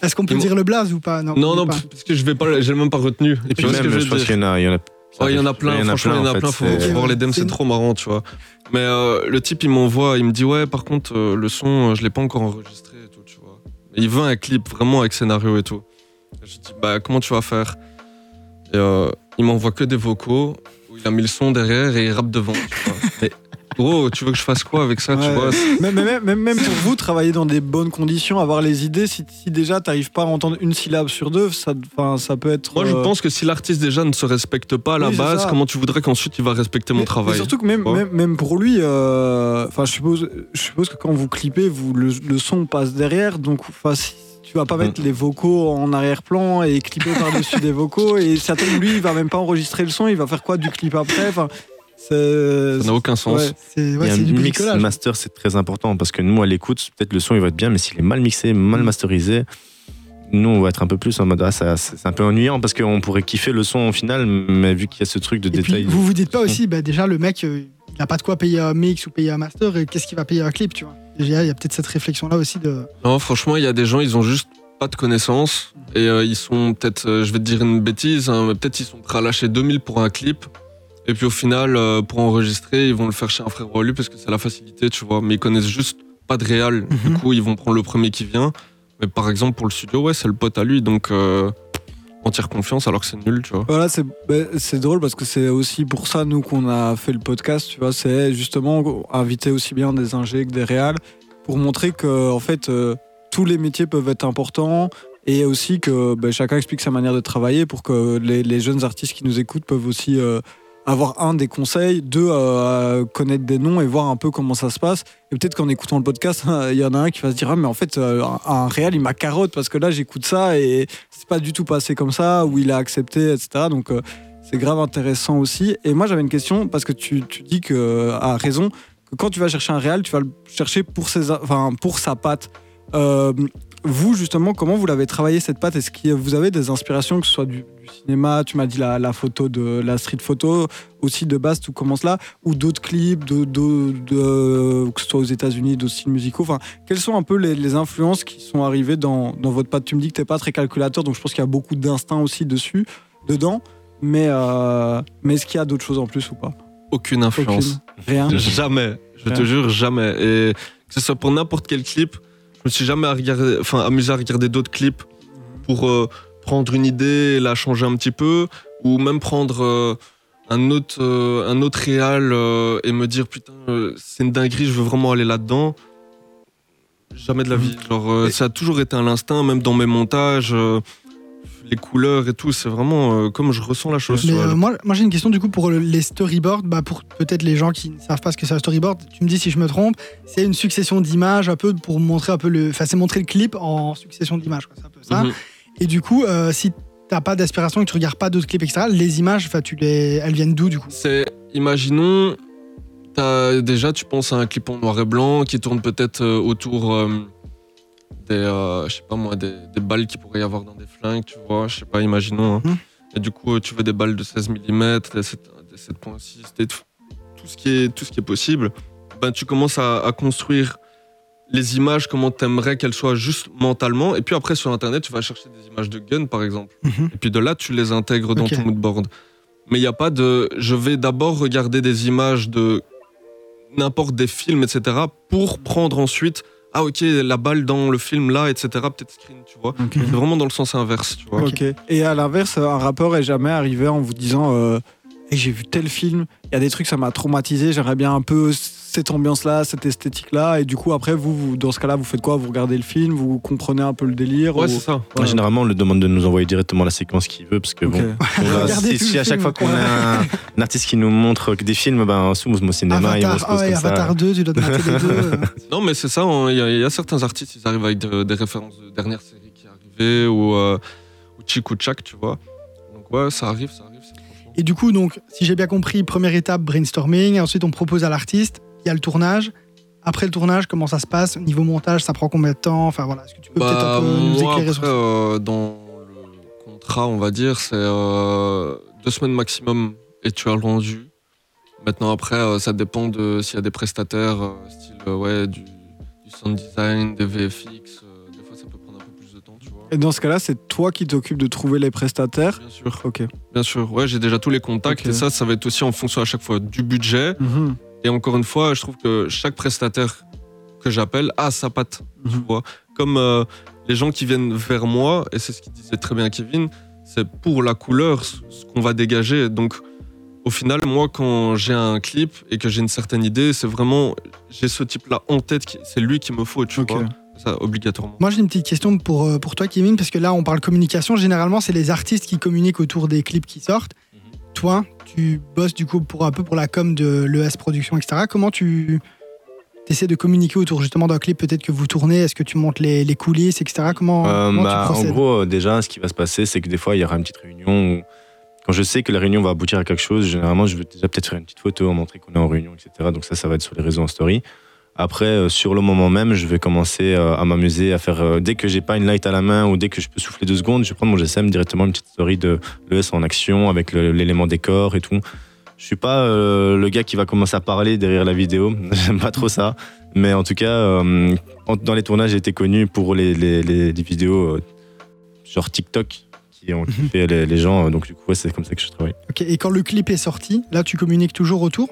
Speaker 1: Est-ce qu'on peut dire le blaze ou pas? Non,
Speaker 3: Non,
Speaker 1: pas.
Speaker 3: parce que je vais pas, j'ai même pas retenu.
Speaker 4: Et puis même,
Speaker 3: que je
Speaker 4: je pense qu'il y en a, il y en a.
Speaker 3: Ouais, il y en a plein, franchement, il y en a plein, faut, voir les DM,
Speaker 1: c'est-
Speaker 3: trop marrant, tu vois. Mais euh, le type, il m'envoie, il me dit, ouais, par contre, euh, le son, euh, je l'ai pas encore enregistré et tout, tu vois. Et il veut un clip vraiment avec scénario et tout. Et je dis, bah, comment tu vas faire? Et euh, il m'envoie que des vocaux où il a mis le son derrière et il rappe devant, tu vois. Gros, tu veux que je fasse quoi avec ça, tu vois
Speaker 2: Même, même, même, même pour vous, travailler dans des bonnes conditions, avoir les idées, si, si déjà t'arrives pas à entendre une syllabe sur deux, ça, ça peut être.
Speaker 3: Moi, je
Speaker 2: euh,
Speaker 3: pense que si l'artiste déjà ne se respecte pas à la
Speaker 2: Oui,
Speaker 3: base, comment tu voudrais qu'ensuite il va respecter mon travail
Speaker 2: mais surtout que même, même, pour lui, euh, enfin, je suppose, je suppose que quand vous clippez, vous, le, le son passe derrière, donc si- tu vas pas mettre les vocaux en arrière-plan et clipper par-dessus des vocaux, et ça tombe, lui, il va même pas enregistrer le son, il va faire quoi du clip après enfin,
Speaker 3: Ça n'a aucun sens.
Speaker 2: Ouais.
Speaker 1: C'est ouais,
Speaker 4: Il y a
Speaker 1: c'est
Speaker 4: un
Speaker 1: du
Speaker 4: mix
Speaker 1: bricolage.
Speaker 4: master, c'est très important parce que nous, à l'écoute, peut-être le son il va être bien, mais s'il est mal mixé, mal masterisé, nous on va être un peu plus en mode ah, ça- c'est un peu ennuyant parce qu'on pourrait kiffer le son au final, mais vu qu'il y a ce truc de
Speaker 1: Et puis,
Speaker 4: détail.
Speaker 1: vous vous dites pas aussi, bah, déjà, le mec, euh, il n'a pas de quoi payer un mix ou payer un master, et qu'est-ce qu'il va payer un clip, tu vois? Il y a peut-être cette réflexion-là aussi de.
Speaker 3: Non, franchement, il y a des gens, ils ont juste pas de connaissances et euh, ils sont peut-être, euh, je vais te dire une bêtise, hein, mais peut-être ils sont prêts à lâcher 2000 pour un clip. Et puis au final, euh, pour enregistrer, ils vont le faire chez un frère à lui parce que c'est la facilité, tu vois. Mais ils connaissent juste pas de réal. Du
Speaker 1: Mhm.
Speaker 3: coup, ils vont prendre le premier qui vient. Mais par exemple, pour le studio, ouais, c'est le pote à lui. Donc, euh, on tire confiance alors que c'est nul, tu vois.
Speaker 2: Voilà, c'est bah, c'est drôle parce que c'est aussi pour ça, nous, qu'on a fait le podcast, tu vois, c'est justement inviter aussi bien des ingés que des réals pour montrer que, en fait, euh, tous les métiers peuvent être importants et aussi que bah, chacun explique sa manière de travailler pour que les, les jeunes artistes qui nous écoutent peuvent aussi euh, avoir un des conseils, deux euh, connaître des noms et voir un peu comment ça se passe. Et peut-être qu'en écoutant le podcast, il y en a un qui va se dire ah mais en fait euh, un, réal il m'a carotte parce que là j'écoute ça et c'est pas du tout passé comme ça ou il a accepté etc. Donc euh, c'est grave intéressant aussi. Et moi j'avais une question parce que tu, tu dis que à raison que quand tu vas chercher un réal, tu vas le chercher pour ses, enfin pour sa patte. Vous, justement, comment vous l'avez travaillé cette patte? Est-ce que vous avez des inspirations, que ce soit du, du cinéma, tu m'as dit la, la photo de la street photo, aussi de base, tout commence là, ou d'autres clips, de, de- de- que ce soit aux États-Unis, d'autres styles musicaux? Enfin, quelles sont un peu les, les influences qui sont arrivées dans, dans votre patte? Tu me dis que t'es pas très calculateur, donc je pense qu'il y a beaucoup d'instinct aussi dessus, dedans. Mais, euh, mais est-ce qu'il y a d'autres choses en plus ou pas?
Speaker 3: Aucune influence.
Speaker 2: Aucune. Rien.
Speaker 3: Jamais, je te jure, jamais. Et que ce soit pour n'importe quel clip, me suis jamais à regarder- enfin, amusé à regarder d'autres clips pour euh, prendre une idée et la changer un petit peu, ou même prendre euh, un autre, euh, un autre réal et me dire putain, c'est une dinguerie, je veux vraiment aller là-dedans. Jamais de la vie. Genre, euh,
Speaker 2: Et-
Speaker 3: ça a toujours été un instinct, même dans mes montages, les couleurs et tout. C'est vraiment euh, comme je ressens la chose.
Speaker 1: Mais euh, moi, moi j'ai une question du coup pour le- les storyboards. Bah, pour peut-être les gens qui ne savent pas ce que c'est un storyboard, tu me dis si je me trompe, c'est une succession d'images un peu pour montrer un peu le. Enfin, c'est montrer le clip en succession d'images. quoi. C'est un peu ça.
Speaker 3: Mhm.
Speaker 1: Et du coup, euh, si t'as pas d'aspiration et que tu regardes pas d'autres clips, etc., les images, tu les, elles viennent d'où du coup?
Speaker 3: C'est, imaginons, déjà tu penses à un clip en noir et blanc qui tourne peut-être euh, autour des, euh, je sais pas moi, des, des balles qu'il pourrait y avoir dans des flingues, tu vois, je sais pas, imaginons. hein.
Speaker 1: Mhm.
Speaker 3: Et du coup, euh, tu veux des balles de 16 mm, des 7 des 7.6, des- tout ce qui est tout ce qui est possible. Ben tu commences à, à construire les images comment t'aimerais qu'elles soient juste mentalement et puis après sur internet tu vas chercher des images de gun par exemple
Speaker 1: Mhm.
Speaker 3: et puis de là, tu les intègres dans
Speaker 1: Ok.
Speaker 3: ton moodboard. Mais il n'y a pas de. Je vais d'abord regarder des images de n'importe des films, etc. pour prendre ensuite. Ah, ok, la balle dans le film là, etc. Peut-être screen, tu vois. C'est vraiment dans le sens inverse, tu vois.
Speaker 2: Et à l'inverse, un rappeur est jamais arrivé en vous disant euh, Hey, j'ai vu tel film, il y a des trucs ça m'a traumatisé, j'aimerais bien un peu cette ambiance-là, cette esthétique-là. Et du coup, après, vous, vous, dans ce cas-là, vous faites quoi? Vous regardez le film, vous comprenez un peu le délire
Speaker 3: Ouais,
Speaker 2: ou-
Speaker 3: c'est ça.
Speaker 2: Ouais.
Speaker 4: Généralement, on le demande de nous envoyer directement la séquence qu'il veut parce que bon, si, à chaque
Speaker 1: film.
Speaker 4: fois qu'on a un, un artiste qui nous montre que des films, ben, sous mon cinéma, il se
Speaker 1: ah
Speaker 4: pose
Speaker 1: ouais,
Speaker 4: comme ça.
Speaker 1: Avatar 2, tu dois te mater les deux. euh.
Speaker 3: Non, mais c'est ça. hein, Il y, a- il y a certains artistes, ils arrivent avec de- des références de dernière série qui est arrivée ou, euh, ou Chick ou Chak, tu vois. Donc, ouais, ça arrive, ça arrive.
Speaker 1: Et du coup, donc, si j'ai bien compris, première étape, brainstorming. Ensuite, on propose à l'artiste. Il y a le tournage. Après le tournage, comment ça se passe? Niveau montage, ça prend combien de temps? Enfin voilà, est-ce que tu peux peut-être
Speaker 3: Bah,
Speaker 1: un peu nous
Speaker 3: moi,
Speaker 1: éclairer
Speaker 3: après,
Speaker 1: sur ça?
Speaker 3: euh, dans le contrat, on va dire, c'est euh, deux semaines maximum et tu as le rendu. Maintenant, après, euh, ça dépend de s'il y a des prestataires, euh, style euh, ouais, du, du sound design, des VFX. euh, des fois, ça peut prendre un peu plus de temps, tu vois.
Speaker 2: Et dans ce cas-là, c'est toi qui t'occupes de trouver les prestataires?
Speaker 3: Bien sûr,
Speaker 2: Ok.
Speaker 3: bien sûr. Ouais, j'ai déjà tous les contacts et ça, ça va être aussi en fonction à chaque fois du budget.
Speaker 2: Mhm.
Speaker 3: Et encore une fois, je trouve que chaque prestataire que j'appelle a sa patte. tu
Speaker 2: Mhm.
Speaker 3: vois. Comme euh, les gens qui viennent vers moi, et c'est ce qu'il disait très bien Kevin, c'est pour la couleur, ce qu'on va dégager. Donc, au final, moi, quand j'ai un clip et que j'ai une certaine idée, c'est vraiment, j'ai ce type-là en tête, c'est lui qu'il me faut, tu vois. Ça, obligatoirement.
Speaker 1: Moi, j'ai une petite question pour, euh, pour toi, Kevin, parce que là, on parle communication. Généralement, c'est les artistes qui communiquent autour des clips qui sortent. Toi, tu bosses du coup pour un peu pour la com de l'ES Production, etc. Comment tu essaies de communiquer autour justement d'un clip peut-être que vous tournez? Est-ce que tu montes les, les coulisses, etc. Comment,
Speaker 4: Euh,
Speaker 1: comment
Speaker 4: bah,
Speaker 1: tu
Speaker 4: en
Speaker 1: procèdes?
Speaker 4: gros, euh, déjà, ce qui va se passer, c'est que des fois, il y aura une petite réunion où, quand je sais que la réunion va aboutir à quelque chose, généralement, je vais déjà peut-être faire une petite photo, montrer qu'on est en réunion, etc. Donc ça, ça va être sur les réseaux en story. Après, euh, sur le moment même, je vais commencer euh, à m'amuser, à faire. euh, dès que j'ai pas une light à la main ou dès que je peux souffler deux secondes, je vais prendre mon GSM directement une petite story de l'ES en action avec l'élément décor et tout. Je suis pas euh, le gars qui va commencer à parler derrière la vidéo. J'aime pas trop ça. Mais en tout cas, euh, en- dans les tournages, j'ai été connu pour les, les, les- les vidéos euh, genre TikTok qui ont kiffé les, les gens. Donc du coup, ouais, c'est comme ça que je travaille.
Speaker 1: Ok, Et quand le clip est sorti, là, tu communiques toujours autour?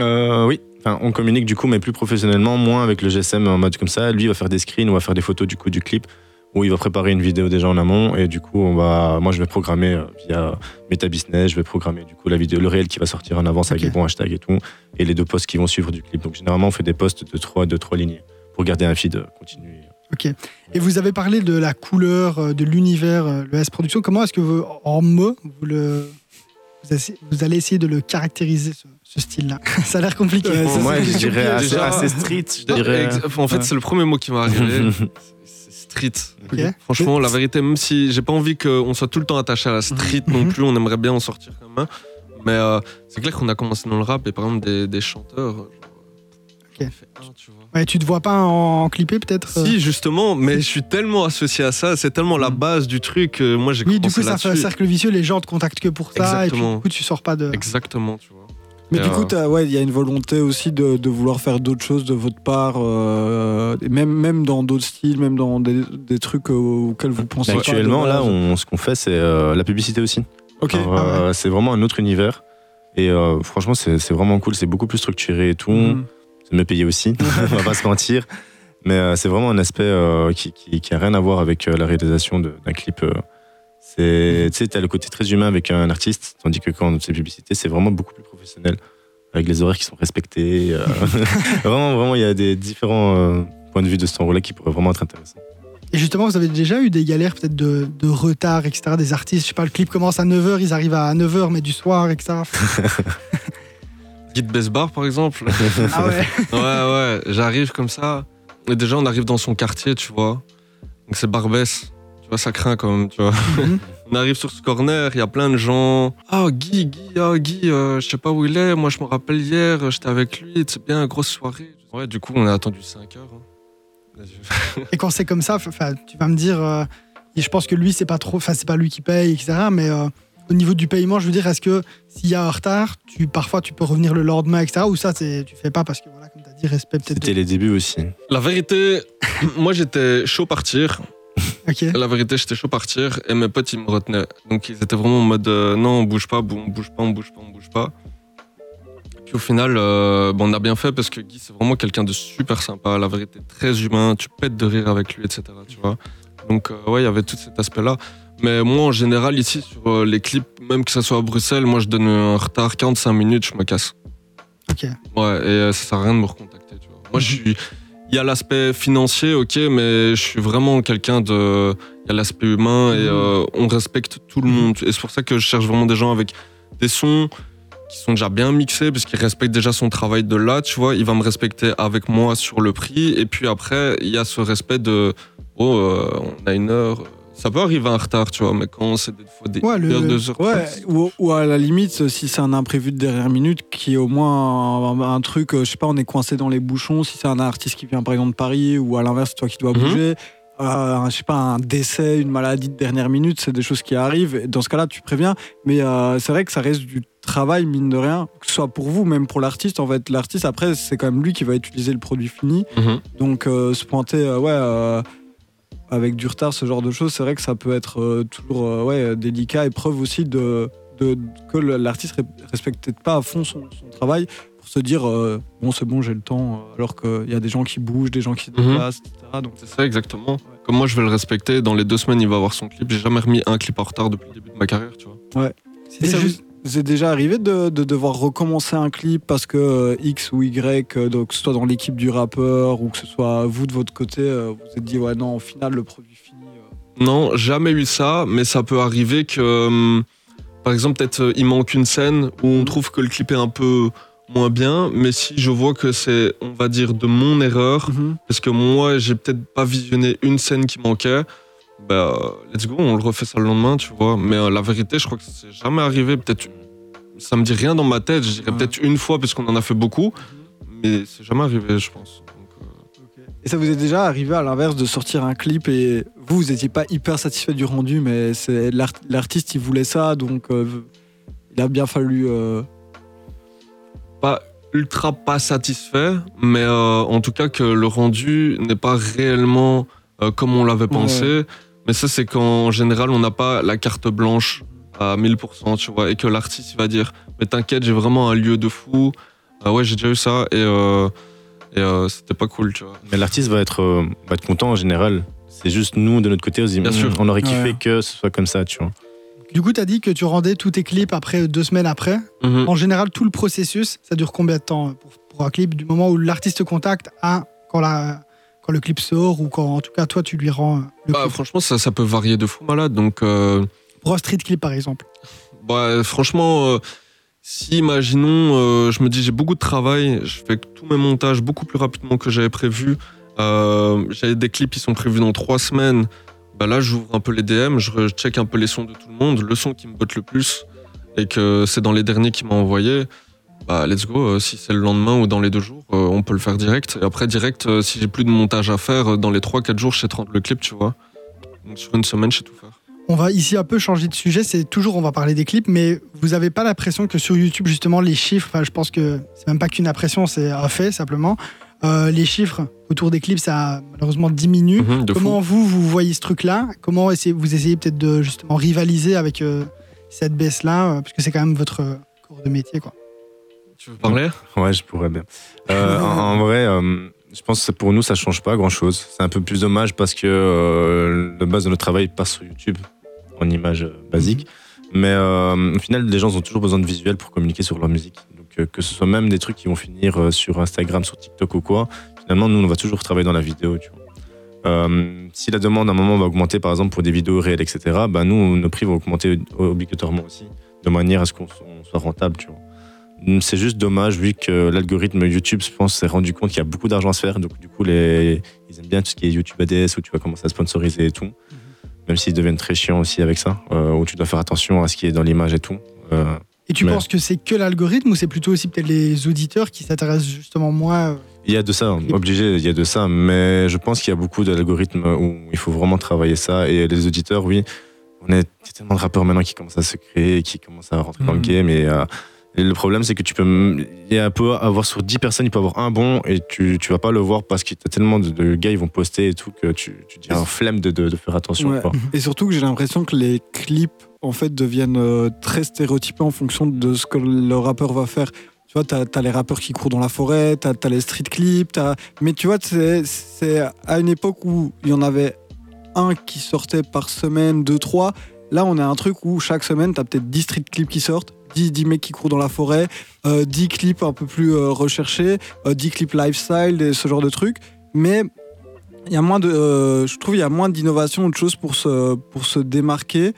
Speaker 4: Euh, oui. Enfin, on communique du coup, mais plus professionnellement, moins avec le GSM en mode comme ça. Lui, il va faire des screens, on va faire des photos du coup du clip, où il va préparer une vidéo déjà en amont, et du coup, on va, moi, je vais programmer euh, via Meta Business, je vais programmer du coup la vidéo, le réel qui va sortir en avance avec les bons hashtags et tout, et les deux posts qui vont suivre du clip. Donc généralement, on fait des posts de trois, de trois lignes pour garder un feed euh, continu.
Speaker 1: Ok. Et vous avez parlé de la couleur, euh, de l'univers, le S Production. Comment est-ce que vous, en mots, vous le. Allez essayer de le caractériser, ce, ce style-là Ça a l'air compliqué.
Speaker 2: Ouais, ça,
Speaker 4: moi, je dirais assez,
Speaker 3: Déjà-
Speaker 4: assez street. Je dirais.
Speaker 3: Ex- En fait,
Speaker 2: Ouais.
Speaker 3: c'est le premier mot qui m'est arrivé. street. Franchement, la vérité, même si j'ai pas envie qu'on soit tout le temps attaché à la street non
Speaker 1: Mhm.
Speaker 3: plus, on aimerait bien en sortir quand même. Mais euh, c'est clair qu'on a commencé dans le rap et par exemple des, des chanteurs. genre, un, tu vois.
Speaker 1: Ouais, tu te vois pas en, en clipper peut-être euh
Speaker 3: Si, justement, mais je suis tellement associé à ça, c'est tellement la
Speaker 1: Mhm.
Speaker 3: base du truc. que moi, j'ai
Speaker 1: Oui, du coup, ça fait un cercle vicieux. Les gens te contactent que pour ça. Et puis,
Speaker 3: Exactement.
Speaker 1: du coup, tu sors pas de.
Speaker 3: Exactement, tu vois.
Speaker 2: Mais du coup,
Speaker 3: euh,
Speaker 2: ouais, il y a une volonté aussi de, de vouloir faire d'autres choses de votre part, euh, et même, même dans d'autres styles, même dans des, des trucs euh, auxquels vous pensez
Speaker 4: Mais
Speaker 2: pas de
Speaker 4: actuellement, là, on, ce qu'on fait, c'est euh, la publicité aussi.
Speaker 2: Ok.
Speaker 4: Alors,
Speaker 1: Ah
Speaker 4: C'est vraiment un autre univers. Et euh, franchement, c'est vraiment cool. C'est beaucoup plus structuré et tout.
Speaker 2: Mhm.
Speaker 4: C'est mieux payé aussi, on va pas se mentir. Mais c'est vraiment un aspect qui, qui, qui a rien à voir avec la réalisation d'un clip. C'est, tu sais, t'as le côté très humain avec un artiste, tandis que quand c'est publicité, c'est vraiment beaucoup plus professionnel, avec les horaires qui sont respectés. euh. vraiment, vraiment, il y a des différents euh, points de vue de ce temps-là qui pourraient vraiment être intéressants.
Speaker 1: Et justement, vous avez déjà eu des galères peut-être de, de retard, etc. Des artistes? Je sais pas, le clip commence à 9h, ils arrivent à 9h, mais du soir, etc.
Speaker 3: Guide Best Bar, par exemple.
Speaker 1: ah ouais.
Speaker 3: ouais, ouais, j'arrive comme ça. Et déjà, on arrive dans son quartier, tu vois. Donc, c'est Barbès. Tu vois, ça craint quand même, tu vois.
Speaker 1: Mhm.
Speaker 3: On arrive sur ce corner, il y a plein de gens. Ah, Guy, Guy, ah, Guy, euh, je sais pas où il est. Moi, je me rappelle hier, j'étais avec lui. C'est bien, grosse soirée. Ouais, du coup, on a attendu 5 heures. hein.
Speaker 1: Et quand c'est comme ça, enfin, tu vas me dire, euh, et je pense que lui, c'est pas trop, enfin, c'est pas lui qui paye, etc. Mais euh, au niveau du paiement, je veux dire, est-ce que s'il y a un retard, tu, parfois tu peux revenir le lendemain, etc. Ou ça, c'est, tu fais pas parce que voilà, comme tu as dit, respect peut-être.
Speaker 4: C'était les débuts aussi.
Speaker 3: La vérité, moi, j'étais chaud partir. La vérité, j'étais chaud partir. Et mes potes, ils me retenaient. Donc, ils étaient vraiment en mode euh, non, on bouge pas, on bouge pas, on bouge pas, on bouge pas. Puis au final, euh, bon, on a bien fait parce que Guy, c'est vraiment quelqu'un de super sympa. La vérité, très humain. Tu pètes de rire avec lui, etc. Tu vois. Donc, euh, ouais, il y avait tout cet aspect-là. Mais moi, en général, ici, sur euh, les clips, même que ça soit à Bruxelles, moi, je donne un retard 45 minutes, je me casse.
Speaker 1: Ok.
Speaker 3: Ouais, et ça sert à rien de me recontacter, tu vois. Moi, je suis. Il y a l'aspect financier, ok, mais je suis vraiment quelqu'un de. Il y a l'aspect humain et
Speaker 1: Mhm.
Speaker 3: euh, on respecte tout le monde. Et c'est pour ça que je cherche vraiment des gens avec des sons qui sont déjà bien mixés, parce qu'ils respectent déjà son travail de là, tu vois. Il va me respecter avec moi sur le prix. Et puis après, il y a ce respect de. Oh, euh, on a une heure. Ça peut arriver en retard, tu vois, mais quand c'est des fois des
Speaker 1: Ouais, le-
Speaker 3: deux heures.
Speaker 2: Ouais, ou, ou à la limite, si c'est un imprévu de dernière minute, qui est au moins un, un truc, euh, je sais pas, on est coincé dans les bouchons, si c'est un artiste qui vient par exemple de Paris, ou à l'inverse, toi qui dois
Speaker 3: Mhm.
Speaker 2: bouger, euh, je sais pas, un décès, une maladie de dernière minute, c'est des choses qui arrivent, et dans ce cas-là, tu préviens, mais euh, c'est vrai que ça reste du travail, mine de rien, que ce soit pour vous, même pour l'artiste, en fait, l'artiste, après, c'est quand même lui qui va utiliser le produit fini,
Speaker 3: Mhm.
Speaker 2: donc euh, se pointer, ouais, avec du retard, ce genre de choses, c'est vrai que ça peut être euh, toujours euh, ouais, délicat et preuve aussi de, de- que l'artiste ne respecte peut-être pas à fond son, son travail pour se dire euh, bon c'est bon j'ai le temps alors qu'il y a des gens qui bougent, des gens qui se
Speaker 3: Mhm.
Speaker 2: déplacent, etc. Donc
Speaker 3: C'est ça exactement. Comme moi, je vais le respecter. Dans les deux semaines, il va avoir son clip. J'ai jamais remis un clip en retard depuis le début de ma carrière, tu vois.
Speaker 1: Juste-
Speaker 2: vous, est déjà arrivé de, de devoir recommencer un clip parce que euh, X ou Y, euh, donc, que ce soit dans l'équipe du rappeur ou que ce soit vous de votre côté, euh, vous vous êtes dit ouais non au final le produit fini.
Speaker 3: Non, jamais eu ça, mais ça peut arriver que, par exemple, peut-être il manque une scène où on trouve que le clip est un peu moins bien, mais si je vois que c'est, on va dire, de mon erreur, parce que moi, j'ai peut-être pas visionné une scène qui manquait, bah, let's go, on le refait ça le lendemain, tu vois. Mais euh, la vérité, je crois que c'est jamais arrivé. Peut-être, ça me dit rien dans ma tête. Je dirais
Speaker 2: Ouais.
Speaker 3: peut-être une fois, parce qu'on en a fait beaucoup, mais c'est jamais arrivé, je pense. Donc, euh,
Speaker 2: Et ça vous est déjà arrivé à l'inverse de sortir un clip et vous, vous n'étiez pas hyper satisfait du rendu, mais c'est l'art- l'artiste, il voulait ça, donc euh, il a bien fallu.
Speaker 3: pas ultra pas satisfait, mais en tout cas que le rendu n'est pas réellement euh, comme on l'avait pensé. Mais ça, c'est qu'en général, on n'a pas la carte blanche à 1000%, tu vois, et que l'artiste, il va dire, mais t'inquiète, j'ai vraiment un lieu de fou. Ah ouais, j'ai déjà eu ça, et, euh, et euh, c'était pas cool, tu vois.
Speaker 4: Mais l'artiste va être, euh, va être content en général. C'est juste nous, de notre côté, on se dit,
Speaker 3: Bien sûr.
Speaker 4: on aurait kiffé
Speaker 2: Ouais.
Speaker 4: que ce soit comme ça, tu vois.
Speaker 1: Du coup, tu as dit que tu rendais tous tes clips après deux semaines après.
Speaker 3: Mhm.
Speaker 1: En général, tout le processus, ça dure combien de temps pour, pour un clip? Du moment où l'artiste te contacte à quand, la, quand le clip sort ou quand, en tout cas, toi, tu lui rends euh, le
Speaker 3: Bah,
Speaker 1: clip.
Speaker 3: franchement, ça, ça peut varier de fou malade, donc. euh,
Speaker 1: Pour un street clip, par exemple.
Speaker 3: Bah, franchement, euh, si imaginons, euh, je me dis j'ai beaucoup de travail, je fais tous mes montages beaucoup plus rapidement que j'avais prévu. J'avais des clips qui sont prévus dans trois semaines. Bah là, j'ouvre un peu les DM, je recheck un peu les sons de tout le monde, le son qui me botte le plus et que c'est dans les derniers qui m'a envoyé. Bah, let's go. euh, si c'est le lendemain ou dans les deux jours, euh, on peut le faire direct. Et après, direct, euh, si j'ai plus de montage à faire, dans les 3-4 jours, je sais 30 le clip, tu vois. Donc sur une semaine, je sais tout faire.
Speaker 1: On va ici un peu changer de sujet. C'est toujours, on va parler des clips, mais vous avez pas l'impression que sur YouTube, justement, les chiffres, enfin, je pense que c'est même pas qu'une impression, c'est un fait simplement. Euh, les chiffres autour des clips, ça a malheureusement diminue.
Speaker 3: Mhm, fou.
Speaker 1: Comment vous, vous voyez ce truc-là? Comment essayez, vous essayez peut-être de justement rivaliser avec euh, cette baisse-là euh, Parce que c'est quand même votre corps de métier, quoi.
Speaker 3: Tu veux parler?
Speaker 4: Ouais, je pourrais bien. Euh, en, vrai, euh, je pense que pour nous, ça change pas grand chose. C'est un peu plus dommage parce que euh, le base de notre travail passe sur YouTube en image euh, basique. Mais au final, les gens ont toujours besoin de visuels pour communiquer sur leur musique. Donc, que ce soit même des trucs qui vont finir sur Instagram, sur TikTok ou quoi, finalement, nous, on va toujours travailler dans la vidéo. Si la demande à un moment va augmenter, par exemple, pour des vidéos réelles, etc., bah, nous, nos prix vont augmenter obligatoirement aussi, de manière à ce qu'on on soit rentable. Mm, C'est juste dommage vu que l'algorithme YouTube, je pense, s'est rendu compte qu'il y a beaucoup d'argent à se faire. Donc, du coup, les... ils aiment bien tout ce qui est YouTube ADS où tu vas commencer à sponsoriser et tout. Même s'ils deviennent très chiants aussi avec ça, euh, où tu dois faire attention à ce qui est dans l'image et tout. Euh,
Speaker 1: Et tu
Speaker 4: Mais-
Speaker 1: penses que c'est que l'algorithme ou c'est plutôt aussi peut-être les auditeurs qui s'intéressent justement moins euh,
Speaker 4: il y a de ça, obligé, il y a de ça. Mais je pense qu'il y a beaucoup d'algorithmes où il faut vraiment travailler ça. Et les auditeurs, oui, on est il y a tellement de rappeurs maintenant qui commencent à se créer, qui commencent à rentrer dans le
Speaker 2: Mhm.
Speaker 4: game. Et, euh, et le problème, c'est que tu peux. m- Il y a un peu avoir sur 10 personnes, il peut y avoir un bon et tu, tu vas pas le voir parce qu'il y a tellement de, de gars, ils vont poster et tout que tu, tu dis un flemme de, de, de faire attention.
Speaker 2: Ouais.
Speaker 4: quoi.
Speaker 2: Et surtout que j'ai l'impression que les clips en fait deviennent euh, très stéréotypés en fonction de ce que le rappeur va faire. Tu vois, t'as as les rappeurs qui courent dans la forêt, t'as as les street clips, mais tu vois, c'est c'est à une époque où il y en avait un qui sortait par semaine, deux, trois. Là, on a un truc où chaque semaine, t'as peut-être 10 street clips qui sortent, 10, 10 mecs qui courent dans la forêt, euh, 10 clips un peu plus euh, recherchés, euh, 10 clips lifestyle, et ce genre de trucs. Mais il y a moins de, euh, je trouve il y a moins d'innovation, de choses pour se, pour se démarquer.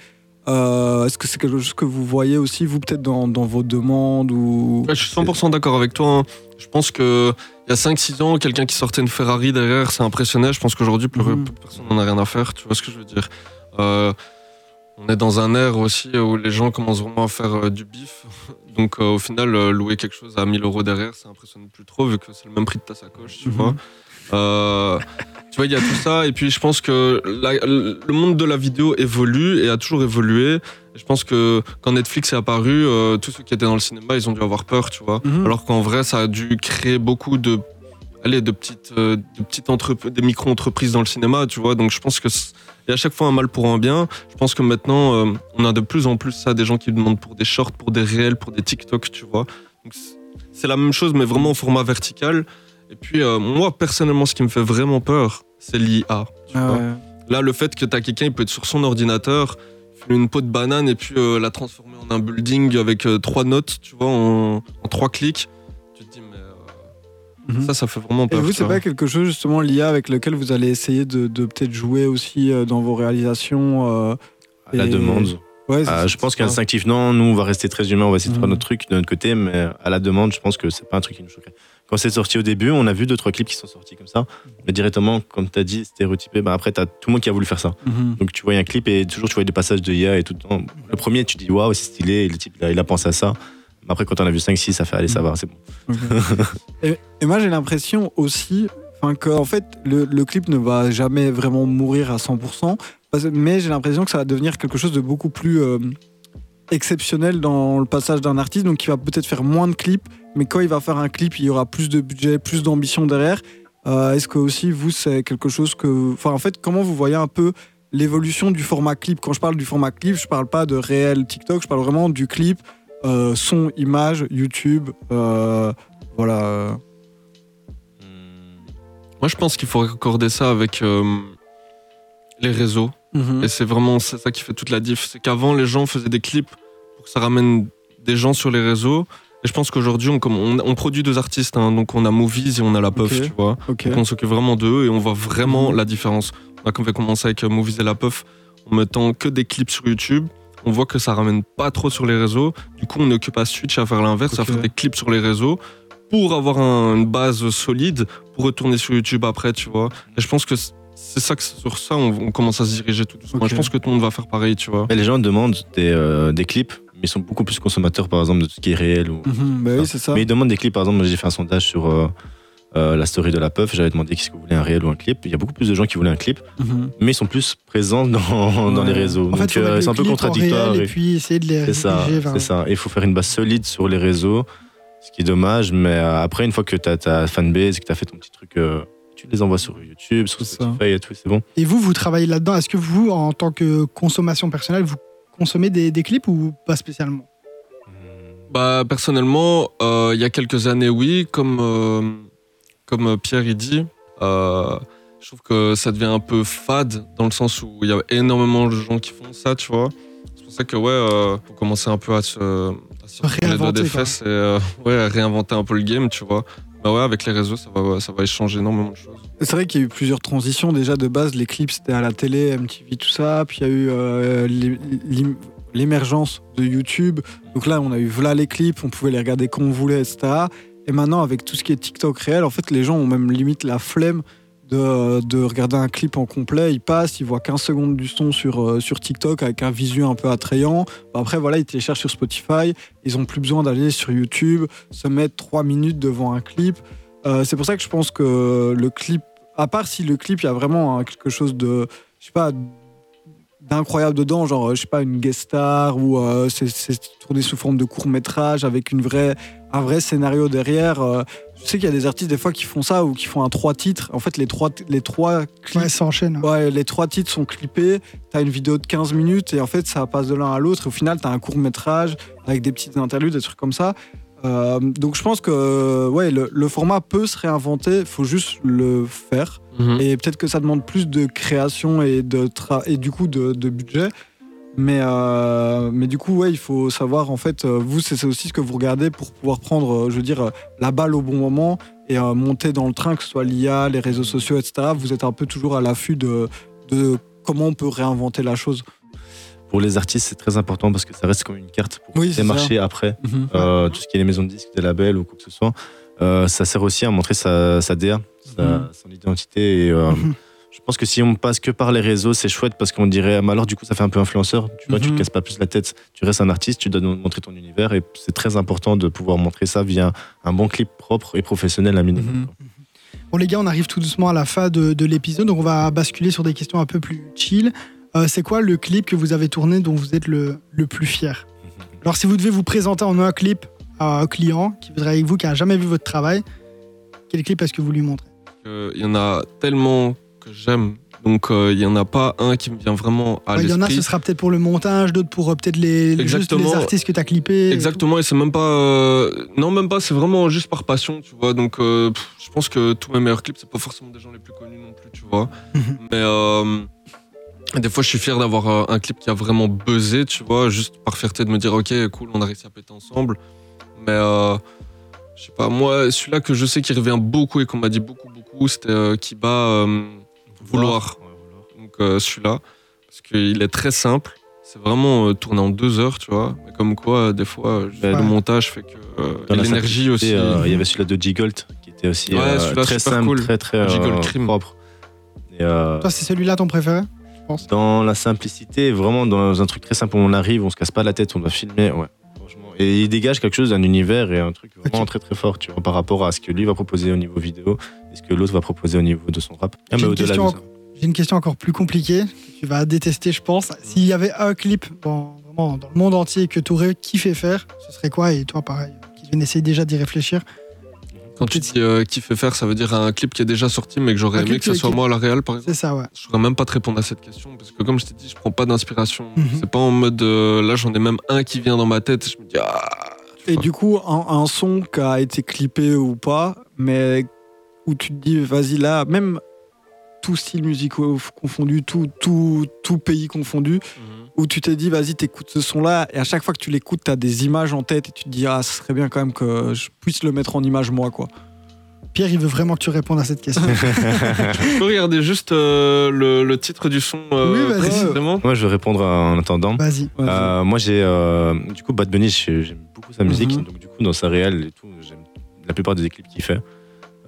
Speaker 2: Euh, Est-ce que c'est quelque chose que vous voyez aussi, vous, peut-être dans, dans vos demandes ou...
Speaker 3: Ouais, je suis 100% d'accord avec toi. hein. Je pense que il y a 5-6 ans, quelqu'un qui sortait une Ferrari derrière, ça impressionnait. Je pense qu'aujourd'hui, plus, plus personne n'en a rien à faire. Tu vois ce que je veux dire Euh, On est dans un air aussi où les gens commencent vraiment à faire euh, du bif. Donc euh, au final, euh, louer quelque chose à 1000 euros derrière, ça impressionne plus trop vu que c'est le même prix de ta sacoche, tu
Speaker 2: Mhm.
Speaker 3: vois. Euh, tu vois, il y a tout ça. Et puis je pense que la- le monde de la vidéo évolue et a toujours évolué. Et je pense que quand Netflix est apparu, euh, tous ceux qui étaient dans le cinéma, ils ont dû avoir peur, tu vois.
Speaker 2: Mhm.
Speaker 3: Alors qu'en vrai, ça a dû créer beaucoup de, allez, de petites, euh, de petites entreprises, des micro-entreprises dans le cinéma, tu vois. Donc je pense que a à chaque fois un mal pour un bien. Je pense que maintenant, euh, on a de plus en plus ça, des gens qui demandent pour des shorts, pour des réels, pour des TikTok, tu vois. C'est- la même chose, mais vraiment au format vertical. Et puis euh, moi, personnellement, ce qui me fait vraiment peur, c'est l'IA. tu
Speaker 2: Ah ouais.
Speaker 3: Là, le fait que t'as quelqu'un, il peut être sur son ordinateur, une peau de banane et puis euh, la transformer en un building avec euh, trois notes, tu vois, en, en trois clics.
Speaker 2: Mhm.
Speaker 3: ça, ça fait vraiment
Speaker 2: Et
Speaker 3: peur.
Speaker 2: vous,
Speaker 3: tu
Speaker 2: c'est pas quelque chose justement l'IA avec lequel vous allez essayer de, de peut-être jouer aussi euh, dans vos réalisations euh,
Speaker 4: À la
Speaker 2: Et-
Speaker 4: demande.
Speaker 2: Ouais,
Speaker 4: Ah, je pense
Speaker 2: c'est ça.
Speaker 4: qu'instinctivement, nous, on va rester très humains, on va essayer de faire
Speaker 2: Mhm.
Speaker 4: notre truc de notre côté, mais à la demande, je pense que c'est pas un truc qui nous choquerait. Quand c'est sorti au début, on a vu deux, trois clips qui sont sortis comme ça, mais directement, comme tu as dit, stéréotypé, bah après, tu as tout le monde qui a voulu faire ça.
Speaker 2: Mhm.
Speaker 4: Donc tu vois un clip et toujours tu vois des passages de IA et tout le temps. Le premier, tu dis waouh, c'est stylé, et le type, il a, il a pensé à ça. Après, quand on a vu 5-6, ça fait allez, ça va, c'est bon.
Speaker 2: Et, moi, j'ai l'impression aussi enfin, que en fait, le, clip ne va jamais vraiment mourir à 100%, parce- mais j'ai l'impression que ça va devenir quelque chose de beaucoup plus euh, exceptionnel dans le passage d'un artiste, donc il va peut-être faire moins de clips, mais quand il va faire un clip, il y aura plus de budget, plus d'ambition derrière. Euh, Est-ce que aussi vous, c'est quelque chose que, enfin, en fait, comment vous voyez un peu l'évolution du format clip? Quand je parle du format clip, je parle pas de réel TikTok, je parle vraiment du clip, euh, son, image, YouTube, euh, voilà.
Speaker 3: Moi, je pense qu'il faut accorder ça avec euh, les réseaux.
Speaker 2: Mhm.
Speaker 3: Et c'est vraiment ça qui fait toute la diff. C'est qu'avant, les gens faisaient des clips pour que ça ramène des gens sur les réseaux. Et je pense qu'aujourd'hui, on, comme- on, on produit deux artistes. hein. donc, on a Movies et on a La Puff, tu vois.
Speaker 2: Ok.
Speaker 3: Donc on s'occupe vraiment d'eux et on voit vraiment
Speaker 2: Mhm.
Speaker 3: la différence. On a comme fait commencer avec Movies et la Puff en mettant que des clips sur YouTube. On voit que ça ramène pas trop sur les réseaux. Du coup, on occupe à switch à faire l'inverse, à faire des clips sur les réseaux pour avoir un- une base solide pour retourner sur YouTube après, tu vois. Et je pense que c'est ça que sur ça on, on commence à se diriger tout doucement.
Speaker 2: Ok.
Speaker 3: Je pense que tout le monde va faire pareil, tu vois.
Speaker 4: Mais les gens demandent des, euh, des clips, mais ils sont beaucoup plus consommateurs, par exemple, de tout ce qui est réel. Ou...
Speaker 2: Mhm, bah oui, c'est ça.
Speaker 4: Mais ils demandent des clips, par exemple, j'ai fait un sondage sur euh, euh, la story de la puff, j'avais demandé qu'est-ce que vous voulez, un réel ou un clip. Il y a beaucoup plus de gens qui voulaient un clip,
Speaker 2: Mhm.
Speaker 4: mais ils sont plus présents dans, dans
Speaker 2: Ouais.
Speaker 4: les réseaux.
Speaker 1: En
Speaker 4: Donc euh, c'est un peu contradictoire. et-
Speaker 1: et puis essayer de les
Speaker 4: C'est ça, c'est ça. Il faut faire une base solide sur les réseaux, ce qui est dommage, mais euh, après, une fois que tu as ta fanbase, que tu as fait ton petit truc, euh, tu les envoies sur YouTube, sur. Spotify et tout, c'est bon.
Speaker 1: Et vous, vous travaillez là-dedans. Est-ce que vous, en tant que consommation personnelle, vous consommez des, des clips ou pas spécialement?
Speaker 3: Bah personnellement, euh, il y a quelques années, oui, comme euh, comme euh, Pierre il dit, euh, je trouve que ça devient un peu fade dans le sens où il y a énormément de gens qui font ça, tu vois. C'est pour ça que ouais, euh, faut commencer un peu à se, à se reprendre les doigts
Speaker 1: Réinventer,
Speaker 3: des
Speaker 1: quoi.
Speaker 3: fesses et euh, ouais, à réinventer un peu le game, tu vois. Bah ouais, avec les réseaux, ça va ça va échanger énormément de choses.
Speaker 2: C'est vrai qu'il y a eu plusieurs transitions. Déjà, de base, les clips, c'était à la télé, MTV, tout ça. Puis il y a eu euh, l'émergence de YouTube. Donc là, on a eu voilà les clips, on pouvait les regarder comme on voulait, etc. Et maintenant, avec tout ce qui est TikTok réel, en fait, les gens ont même limite la flemme de, de regarder un clip en complet. Ils passent, ils voient 15 secondes du son sur, euh, TikTok avec un visu un peu attrayant. Après, voilà, ils téléchargent sur Spotify. Ils ont plus besoin d'aller sur YouTube, se mettre 3 minutes devant un clip. Euh, c'est pour ça que je pense que le clip, à part si le clip, il y a vraiment hein, quelque chose de, je sais pas, d'incroyable dedans, genre, je sais pas, une guest star ou euh, c'est tourné sous forme de court métrage avec une vraie, un vrai scénario derrière. euh, je sais qu'il y a des artistes des fois qui font ça ou qui font un trois titres. En fait, les trois, les trois clips
Speaker 1: Ouais, ça enchaîne.
Speaker 2: Ouais, les trois titres sont clippés, t'as une vidéo de 15 minutes et en fait ça passe de l'un à l'autre au final t'as un court métrage avec des petites interludes, des trucs comme ça. Euh, donc je pense que ouais, le, le format peut se réinventer, faut juste le faire
Speaker 3: Mhm.
Speaker 2: et peut-être que ça demande plus de création et, de tra- et du coup de, de budget. Mais, euh, mais du coup, ouais, il faut savoir, en fait, euh, vous, c'est aussi ce que vous regardez pour pouvoir prendre, euh, je veux dire, la balle au bon moment et euh, monter dans le train, que ce soit l'IA, les réseaux sociaux, etc. Vous êtes un peu toujours à l'affût de, de comment on peut réinventer la chose.
Speaker 4: Pour les artistes, c'est très important parce que ça reste comme une carte pour
Speaker 2: Oui,
Speaker 4: démarcher après.
Speaker 2: Mhm.
Speaker 4: Euh, tout ce qui est les maisons de disques, des labels ou quoi que ce soit. Euh, ça sert aussi à montrer sa, sa DA, sa-
Speaker 2: Mhm.
Speaker 4: son identité. Et, euh,
Speaker 1: Mhm.
Speaker 4: Je pense que si on passe que par les réseaux, c'est chouette parce qu'on dirait, ah, mais alors du coup, ça fait un peu influenceur. Tu vois, tu
Speaker 2: Mhm.
Speaker 4: te casses pas plus la tête. Tu restes un artiste, tu dois nous montrer ton univers et c'est très important de pouvoir montrer ça via un bon clip propre et professionnel à minimum.
Speaker 2: Mhm.
Speaker 1: Bon les gars, on arrive tout doucement à la fin de, de l'épisode, donc on va basculer sur des questions un peu plus chill. Euh, c'est quoi le clip que vous avez tourné dont vous êtes le, le plus fier? Alors si vous devez vous présenter en un clip à un client qui voudrait avec vous, qui a jamais vu votre travail, quel clip est-ce que vous lui montrez
Speaker 3: Euh, Il y en a tellement que j'aime. Donc, euh, il y en a pas un qui me vient vraiment à
Speaker 1: Ouais, Il y en a,
Speaker 3: l'esprit.
Speaker 1: ce sera peut-être pour le montage, d'autres pour euh, peut-être les, les- juste les
Speaker 3: Exactement.
Speaker 1: artistes que tu as clippés.
Speaker 3: Exactement, et c'est même pas. euh, Non, même pas, c'est vraiment juste par passion, tu vois. Donc, pff, je pense que tous mes meilleurs clips, c'est pas forcément des gens les plus connus non plus, tu vois.
Speaker 1: Mhm.
Speaker 3: Mais des fois, je suis fier d'avoir un clip qui a vraiment buzzé, tu vois, juste par fierté de me dire, ok, cool, on a réussi à péter ensemble. Mais euh, je sais pas, moi, celui-là que je sais qui revient beaucoup et qu'on m'a dit beaucoup, beaucoup, c'était euh, Kiba euh, Vouloir. Donc euh, celui-là, parce qu'il est très simple. C'est vraiment euh, tourné en deux heures, tu vois. Mais comme quoi, euh, des fois, euh, le montage fait que. euh, l'énergie aussi.
Speaker 4: euh, Il y avait celui-là de G-Gold qui était aussi
Speaker 3: Ouais,
Speaker 4: euh, très simple,
Speaker 3: cool.
Speaker 4: très très euh,
Speaker 3: Crime.
Speaker 4: propre. Et, euh,
Speaker 1: Toi, c'est celui-là ton préféré
Speaker 4: dans la simplicité, vraiment dans un truc très simple où on arrive, on se casse pas la tête, on doit filmer, ouais. Et il dégage quelque chose d'un univers et un truc vraiment très très fort, tu vois, par rapport à ce que lui va proposer au niveau vidéo et ce que l'autre va proposer au niveau de son rap. Ah,
Speaker 1: J'ai
Speaker 4: mais
Speaker 1: une
Speaker 4: au-delà
Speaker 1: question
Speaker 4: de ça.
Speaker 1: J'ai une question encore plus compliquée que tu vas détester, je pense. S'il y avait un clip dans, vraiment dans le monde entier que tu aurais kiffé faire, ce serait quoi? Et toi, pareil, qui viens essayer déjà d'y réfléchir.
Speaker 3: Quand tu dis euh, qui fait faire, ça veut dire un clip qui est déjà sorti, mais que j'aurais aimé que ce soit
Speaker 1: qui-
Speaker 3: moi à la réal, par exemple.
Speaker 1: C'est ça, ouais.
Speaker 3: Je saurais même pas te répondre à cette question parce que, comme je t'ai dit, je prends pas d'inspiration.
Speaker 1: Mhm.
Speaker 3: C'est pas en mode euh, là, j'en ai même un qui vient dans ma tête et je me dis ah.
Speaker 2: Et du coup, un, un son qui a été clippé ou pas, mais où tu te dis, vas-y, là, même tout style musicaux confondu, tout, tout, tout pays confondu,
Speaker 3: Mhm.
Speaker 2: Où tu t'es dit, vas-y, t'écoutes ce son-là, et à chaque fois que tu l'écoutes, t'as des images en tête, et tu te dis, ah, ce serait bien quand même que je puisse le mettre en image moi, quoi.
Speaker 1: Pierre, il veut vraiment que tu répondes à cette question.
Speaker 3: Je peux regarder juste euh, le, le titre du son euh,
Speaker 1: Oui, vas-y.
Speaker 3: précisément.
Speaker 4: Moi, je vais répondre en attendant.
Speaker 1: Vas-y.
Speaker 2: Vas-y.
Speaker 4: Euh, moi, j'ai euh, du coup Bad Bunny, j'ai- j'aime beaucoup sa musique,
Speaker 2: Mhm.
Speaker 4: donc du coup dans sa réelle et tout, j'aime la plupart des clips qu'il fait.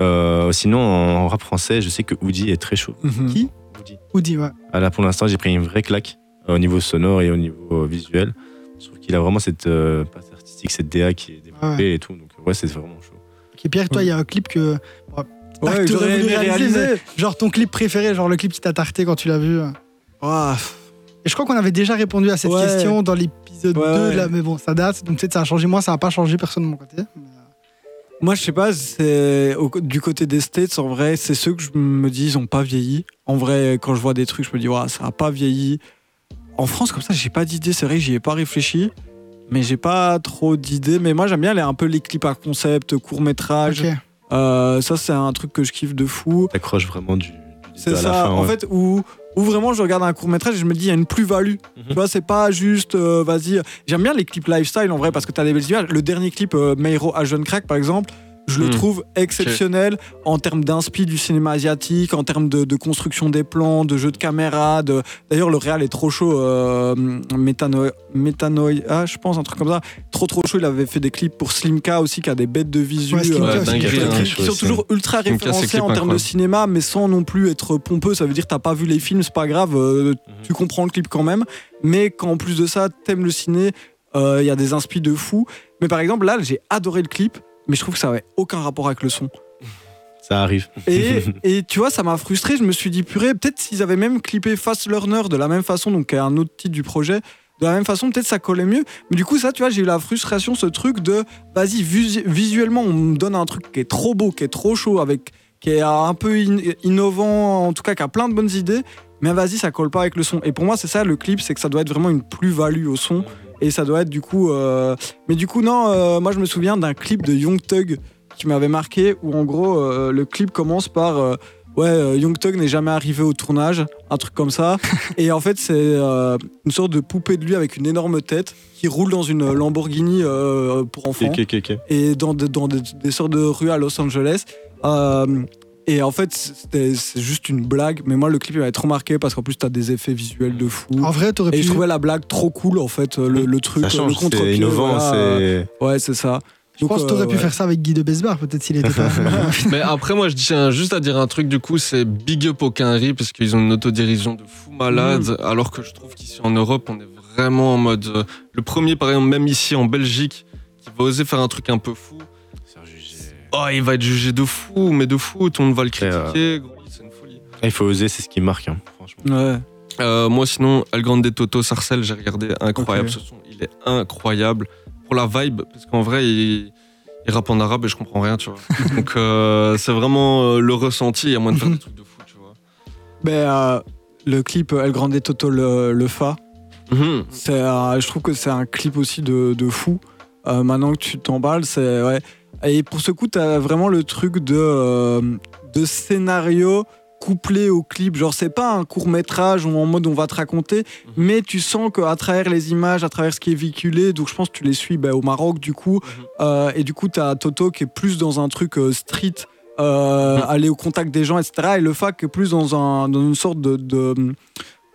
Speaker 4: Euh, sinon, en rap français, je sais que Oudi est très chaud.
Speaker 2: Mhm.
Speaker 1: Qui
Speaker 4: Oudi.
Speaker 1: Oudi, ouais.
Speaker 4: Ah, là, pour l'instant, j'ai pris une vraie claque au niveau sonore et au niveau euh, visuel. Je trouve qu'il a vraiment cette euh, patte artistique, cette DA qui est développée et tout. Donc, ouais, c'est vraiment chaud.
Speaker 1: Ok, Pierre, toi, il y a un clip que. pas
Speaker 2: Ouais,
Speaker 1: que t'aurais
Speaker 2: j'aurais
Speaker 1: voulu réaliser, genre ton clip préféré, genre le clip qui t'a tarté quand tu l'as vu.
Speaker 2: Ah,
Speaker 1: Et je crois qu'on avait déjà répondu à cette
Speaker 2: Ouais.
Speaker 1: question dans l'épisode
Speaker 2: Ouais,
Speaker 1: 2,
Speaker 2: ouais.
Speaker 1: là, mais bon, ça date, donc peut-être ça a changé. Moi, ça n'a pas changé, personne de mon côté. Mais, euh,
Speaker 2: Moi, je sais pas, c'est du côté des States, en vrai, c'est ceux que je me dis, ils ont pas vieilli. En vrai, quand je vois des trucs, je me dis, ouais, ça a pas vieilli. En France, comme ça, j'ai pas d'idée, c'est vrai que j'y ai pas réfléchi, mais j'ai pas trop d'idées. Mais moi, j'aime bien les, un peu les clips à concept, court-métrage. Euh, ça, c'est un truc que je kiffe de fou.
Speaker 4: T'accroches vraiment du, du
Speaker 2: C'est ça,
Speaker 4: la fin.
Speaker 2: en
Speaker 4: ouais.
Speaker 2: fait, où, où vraiment je regarde un court-métrage et je me dis, il y a une plus-value.
Speaker 4: Mhm.
Speaker 2: Tu vois, c'est pas juste, euh, vas-y. J'aime bien les clips lifestyle en vrai parce que t'as des belles images. Le dernier clip, euh, Meiro à Jeune Crack, par exemple, je le
Speaker 3: Mhm.
Speaker 2: trouve exceptionnel en termes d'inspi du cinéma asiatique, en termes de, de construction des plans, de jeu de caméra. De... D'ailleurs, le réal est trop chaud. Euh, Métano- Métanoïa, je pense, un truc comme ça. Trop, trop chaud. Il avait fait des clips pour Slimka aussi, qui a des bêtes de visu.
Speaker 1: Ouais, Slimka
Speaker 2: euh, qui-
Speaker 3: hein,
Speaker 2: qui, sont toujours ultra référencés en termes de cinéma, mais sans non plus être pompeux. Ça veut dire que t'as pas vu les films, c'est pas grave. euh, tu comprends le clip quand même. Mais quand en plus de ça, t'aimes le ciné, euh, il y a des inspi de fou. Mais par exemple, là, j'ai adoré le clip, mais je trouve que ça avait aucun rapport avec le son.
Speaker 4: Ça arrive.
Speaker 2: Et, et tu vois, ça m'a frustré. Je me suis dit, purée, peut-être s'ils avaient même clippé Fast Learner de la même façon, donc un autre titre du projet, de la même façon, peut-être ça collait mieux. Mais du coup, ça, tu vois, j'ai eu la frustration, ce truc de, vas-y, vis- visuellement, on me donne un truc qui est trop beau, qui est trop chaud, avec, qui est un peu in- innovant, en tout cas, qui a plein de bonnes idées. Mais vas-y, ça colle pas avec le son. Et pour moi, c'est ça le clip, c'est que ça doit être vraiment une plus-value au son. Et ça doit être du coup. euh, Mais du coup, non, euh, moi je me souviens d'un clip de Young Thug qui m'avait marqué où en gros euh, le clip commence par ouais, Young Thug n'est jamais arrivé au tournage, un truc comme ça. et en fait, c'est une sorte de poupée de lui avec une énorme tête qui roule dans une Lamborghini pour enfants et dans, des sortes de rues à Los Angeles. Euh, et en fait, c'était- c'est juste une blague. Mais moi, le clip il m'avait trop marqué parce qu'en plus, t'as des effets visuels de fou.
Speaker 1: En vrai, t'aurais
Speaker 2: Et
Speaker 1: pu.
Speaker 2: je trouvais la blague trop cool, en fait, le, le truc,
Speaker 4: Ça
Speaker 2: le
Speaker 4: change,
Speaker 2: contre-pied.
Speaker 4: c'est innovant,
Speaker 2: voilà.
Speaker 4: c'est.
Speaker 2: Ouais, c'est ça.
Speaker 1: Je pense que t'aurais pu
Speaker 2: ouais.
Speaker 1: faire ça avec Guy de Besbar, peut-être s'il était pas.
Speaker 3: Mais après, moi, je tiens juste à dire un truc, du coup, c'est big up au Quinry, parce qu'ils ont une autodérision de fou malade,
Speaker 2: Mm.
Speaker 3: alors que je trouve qu'ici en Europe, on est vraiment en mode. euh, le premier, par exemple, même ici en Belgique, qui va oser faire un truc un peu fou, oh, il va être jugé de fou, mais de fou, tout le monde va le critiquer, c'est une folie.
Speaker 4: Ah, Il faut oser, c'est ce qui marque, hein, franchement.
Speaker 2: Ouais.
Speaker 3: Euh, moi, sinon, El Grande Toto Sarcel, j'ai regardé, incroyable ce son, il est incroyable. Pour la vibe, parce qu'en vrai, il, il rappe en arabe et je comprends rien, tu vois. Donc, euh, c'est vraiment euh, le ressenti, il y a moins de faire des trucs de fou, tu vois.
Speaker 2: Mais euh, le clip El Grande Toto le, le Fa,
Speaker 3: Mhm.
Speaker 2: c'est, euh, je trouve que c'est un clip aussi de, de fou. Euh, maintenant que tu t'emballes, c'est ouais. Et pour ce coup, t'as vraiment le truc de, euh, de scénario couplé au clip. Genre, c'est pas un court métrage où en mode on va te raconter, mais tu sens qu'à travers les images, à travers ce qui est véhiculé, donc je pense que tu les suis bah, au Maroc du coup, euh, et du coup t'as Toto qui est plus dans un truc euh, street. euh,
Speaker 3: Mhm.
Speaker 2: aller au contact des gens, etc. Et le fac est plus dans, un, dans une sorte de, de,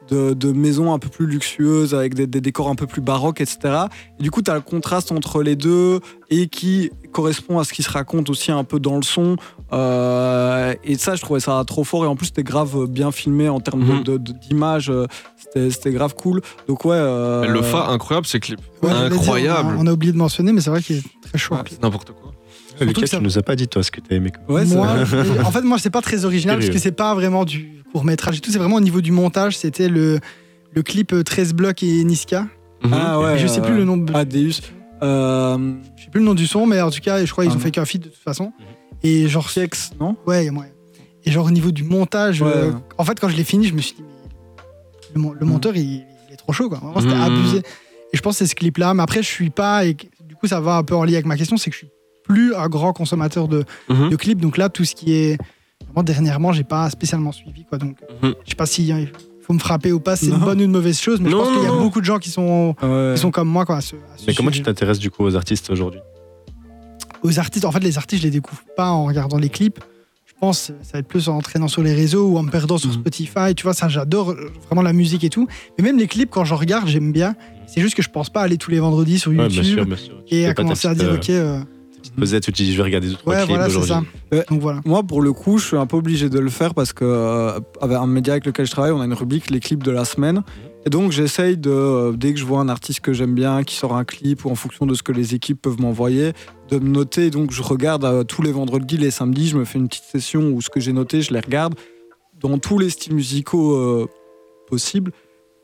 Speaker 2: de, de maison un peu plus luxueuse, avec des, des décors un peu plus baroques, etc. Et du coup, tu as le contraste entre les deux et qui correspond à ce qui se raconte aussi un peu dans le son. Euh, et ça, je trouvais ça trop fort. Et en plus, c'était grave bien filmé en termes
Speaker 3: Mhm.
Speaker 2: de- de- d'image. euh, c'était c'était grave cool. Donc, ouais. euh,
Speaker 3: Le Fa, incroyable, ces clips.
Speaker 1: Ouais, j'allais dire,
Speaker 3: incroyable.
Speaker 1: on, a, on a oublié de mentionner, mais c'est vrai qu'il est très chaud.
Speaker 2: Ouais.
Speaker 3: N'importe quoi.
Speaker 1: Surtout
Speaker 4: Lucas,
Speaker 1: ça-
Speaker 4: tu nous as pas dit, toi, ce que t'as aimé. quoi.
Speaker 2: Ouais,
Speaker 1: Moi, en fait, moi, c'est pas très original parce que c'est pas vraiment du court métrage et tout. C'est vraiment au niveau du montage. C'était le, le clip euh, 13 blocs et Niska.
Speaker 3: Mhm.
Speaker 2: Ah ouais.
Speaker 1: je sais plus
Speaker 2: euh,
Speaker 1: le nom. de-
Speaker 2: Adeus. Euh,
Speaker 1: Je sais plus le nom du son, mais en tout cas, je crois qu'ils
Speaker 2: Ah
Speaker 1: ont fait qu'un feat de toute façon. Et genre,
Speaker 2: Fiex, non?
Speaker 1: Ouais, moyen. Et genre au niveau du montage,
Speaker 2: Ouais.
Speaker 1: euh, en fait, quand je l'ai fini, je me suis dit, mais le, mon- le
Speaker 2: Mhm.
Speaker 1: monteur, il, il est trop chaud, quoi. Vraiment, c'était
Speaker 3: Mhm.
Speaker 1: abusé. Et je pense que c'est ce clip-là. Mais après, je suis pas. Et du coup, ça va un peu en lien avec ma question, c'est que je suis plus un grand consommateur de,
Speaker 3: Mhm.
Speaker 1: de clips. Donc là, tout ce qui est. Vraiment, dernièrement, j'ai pas spécialement suivi, quoi. Donc,
Speaker 3: Mhm.
Speaker 1: je sais pas si hein, il faut me frapper ou pas, c'est une bonne ou une mauvaise chose, mais
Speaker 3: Non,
Speaker 1: je pense qu'il y a
Speaker 3: non,
Speaker 1: beaucoup de gens qui sont,
Speaker 2: Ouais.
Speaker 1: qui sont comme moi, quoi. à ce- à ce
Speaker 4: Mais comment tu t'intéresses du coup aux artistes aujourd'hui?
Speaker 1: Aux artistes. En fait, les artistes, je les découvre pas en regardant les clips. Je pense que ça va être plus en entraînant sur les réseaux ou en me perdant sur
Speaker 2: Mhm.
Speaker 1: Spotify. Tu vois, ça, j'adore euh, vraiment la musique et tout. Mais même les clips, quand j'en regarde, j'aime bien. C'est juste que je pense pas aller tous les vendredis sur
Speaker 4: Ouais,
Speaker 1: YouTube
Speaker 4: bien sûr, bien sûr. Tu
Speaker 1: et à commencer à dire,
Speaker 4: euh,
Speaker 1: ok, euh,
Speaker 4: pesette où tu dis je vais regarder deux, trois
Speaker 1: ouais,
Speaker 4: clips
Speaker 1: voilà,
Speaker 4: aujourd'hui.
Speaker 1: Donc voilà.
Speaker 2: Moi, pour le coup, je suis un peu obligé de le faire parce que euh, avec un média avec lequel je travaille, on a une rubrique les clips de la semaine. Et donc, j'essaye de, euh, dès que je vois un artiste que j'aime bien, qui sort un clip ou en fonction de ce que les équipes peuvent m'envoyer, de me noter. Donc, je regarde euh, tous les vendredis, les samedis, je me fais une petite session où ce que j'ai noté, je les regarde dans tous les styles musicaux euh, possibles.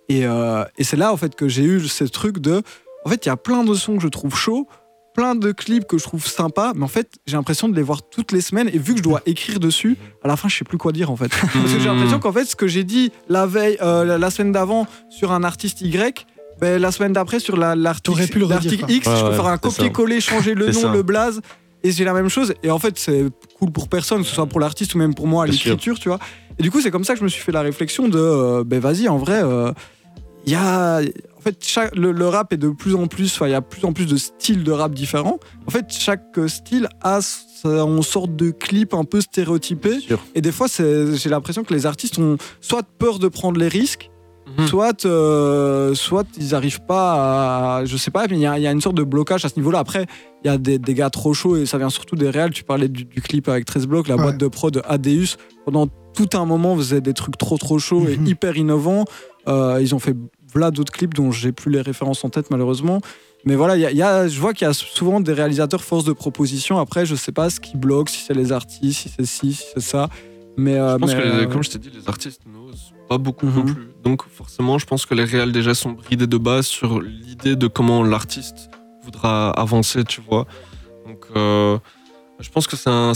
Speaker 2: Et, euh, et c'est là, en fait, que j'ai eu ce truc de. En fait, il y a plein de sons que je trouve chauds, plein de clips que je trouve sympas, mais en fait, j'ai l'impression de les voir toutes les semaines. Et vu que je dois écrire dessus, à la fin, je sais plus quoi dire, en fait. Parce que j'ai l'impression qu'en fait, ce que j'ai dit la veille, euh, la, semaine d'avant sur un artiste Y, ben, la semaine d'après sur l'article. X,
Speaker 4: Ouais,
Speaker 2: je peux
Speaker 4: ouais,
Speaker 2: faire un
Speaker 4: c'est
Speaker 2: copier-coller, changer le
Speaker 4: C'est
Speaker 2: nom,
Speaker 4: ça.
Speaker 2: le blaze. Et j'ai la même chose. Et en fait, c'est cool pour personne, que ce soit pour l'artiste ou même pour moi à l'écriture, tu vois. Et du coup, c'est comme ça que je me suis fait la réflexion de, euh, ben vas-y, en vrai, euh, il y a. En fait, chaque- le, le rap est de plus en plus. Il y a plus en plus de styles de rap différents. En fait, chaque euh, style a son sorte de clip un peu stéréotypé. Et des fois, j'ai l'impression que les artistes ont soit peur de prendre les risques,
Speaker 3: Mhm.
Speaker 2: soit, euh, soit ils n'arrivent pas à. Je sais pas, mais il y, a- il y a une sorte de blocage à ce niveau-là. Après, il y a des, des gars trop chauds et ça vient surtout des réels. Tu parlais du, du clip avec 13 blocs, la
Speaker 1: Ouais.
Speaker 2: boîte de prod de Adeus. Pendant tout un moment, faisait des trucs trop trop chauds
Speaker 1: Mhm.
Speaker 2: et hyper innovants. Euh, ils ont fait voilà d'autres clips dont j'ai plus les références en tête malheureusement. Mais voilà, il y a- y a- je vois qu'il y a souvent des réalisateurs force de proposition. Après, je sais pas ce qui bloque, si c'est les artistes, si c'est ci, si c'est ça. Mais, euh,
Speaker 3: Je pense
Speaker 2: mais,
Speaker 3: que, les-
Speaker 2: euh,
Speaker 3: comme je t'ai dit, les artistes n'osent pas beaucoup
Speaker 2: Mhm.
Speaker 3: non plus. Donc forcément, je pense que les réals déjà sont bridés de base sur l'idée de comment l'artiste voudra avancer, tu vois. Donc euh, je pense que c'est un,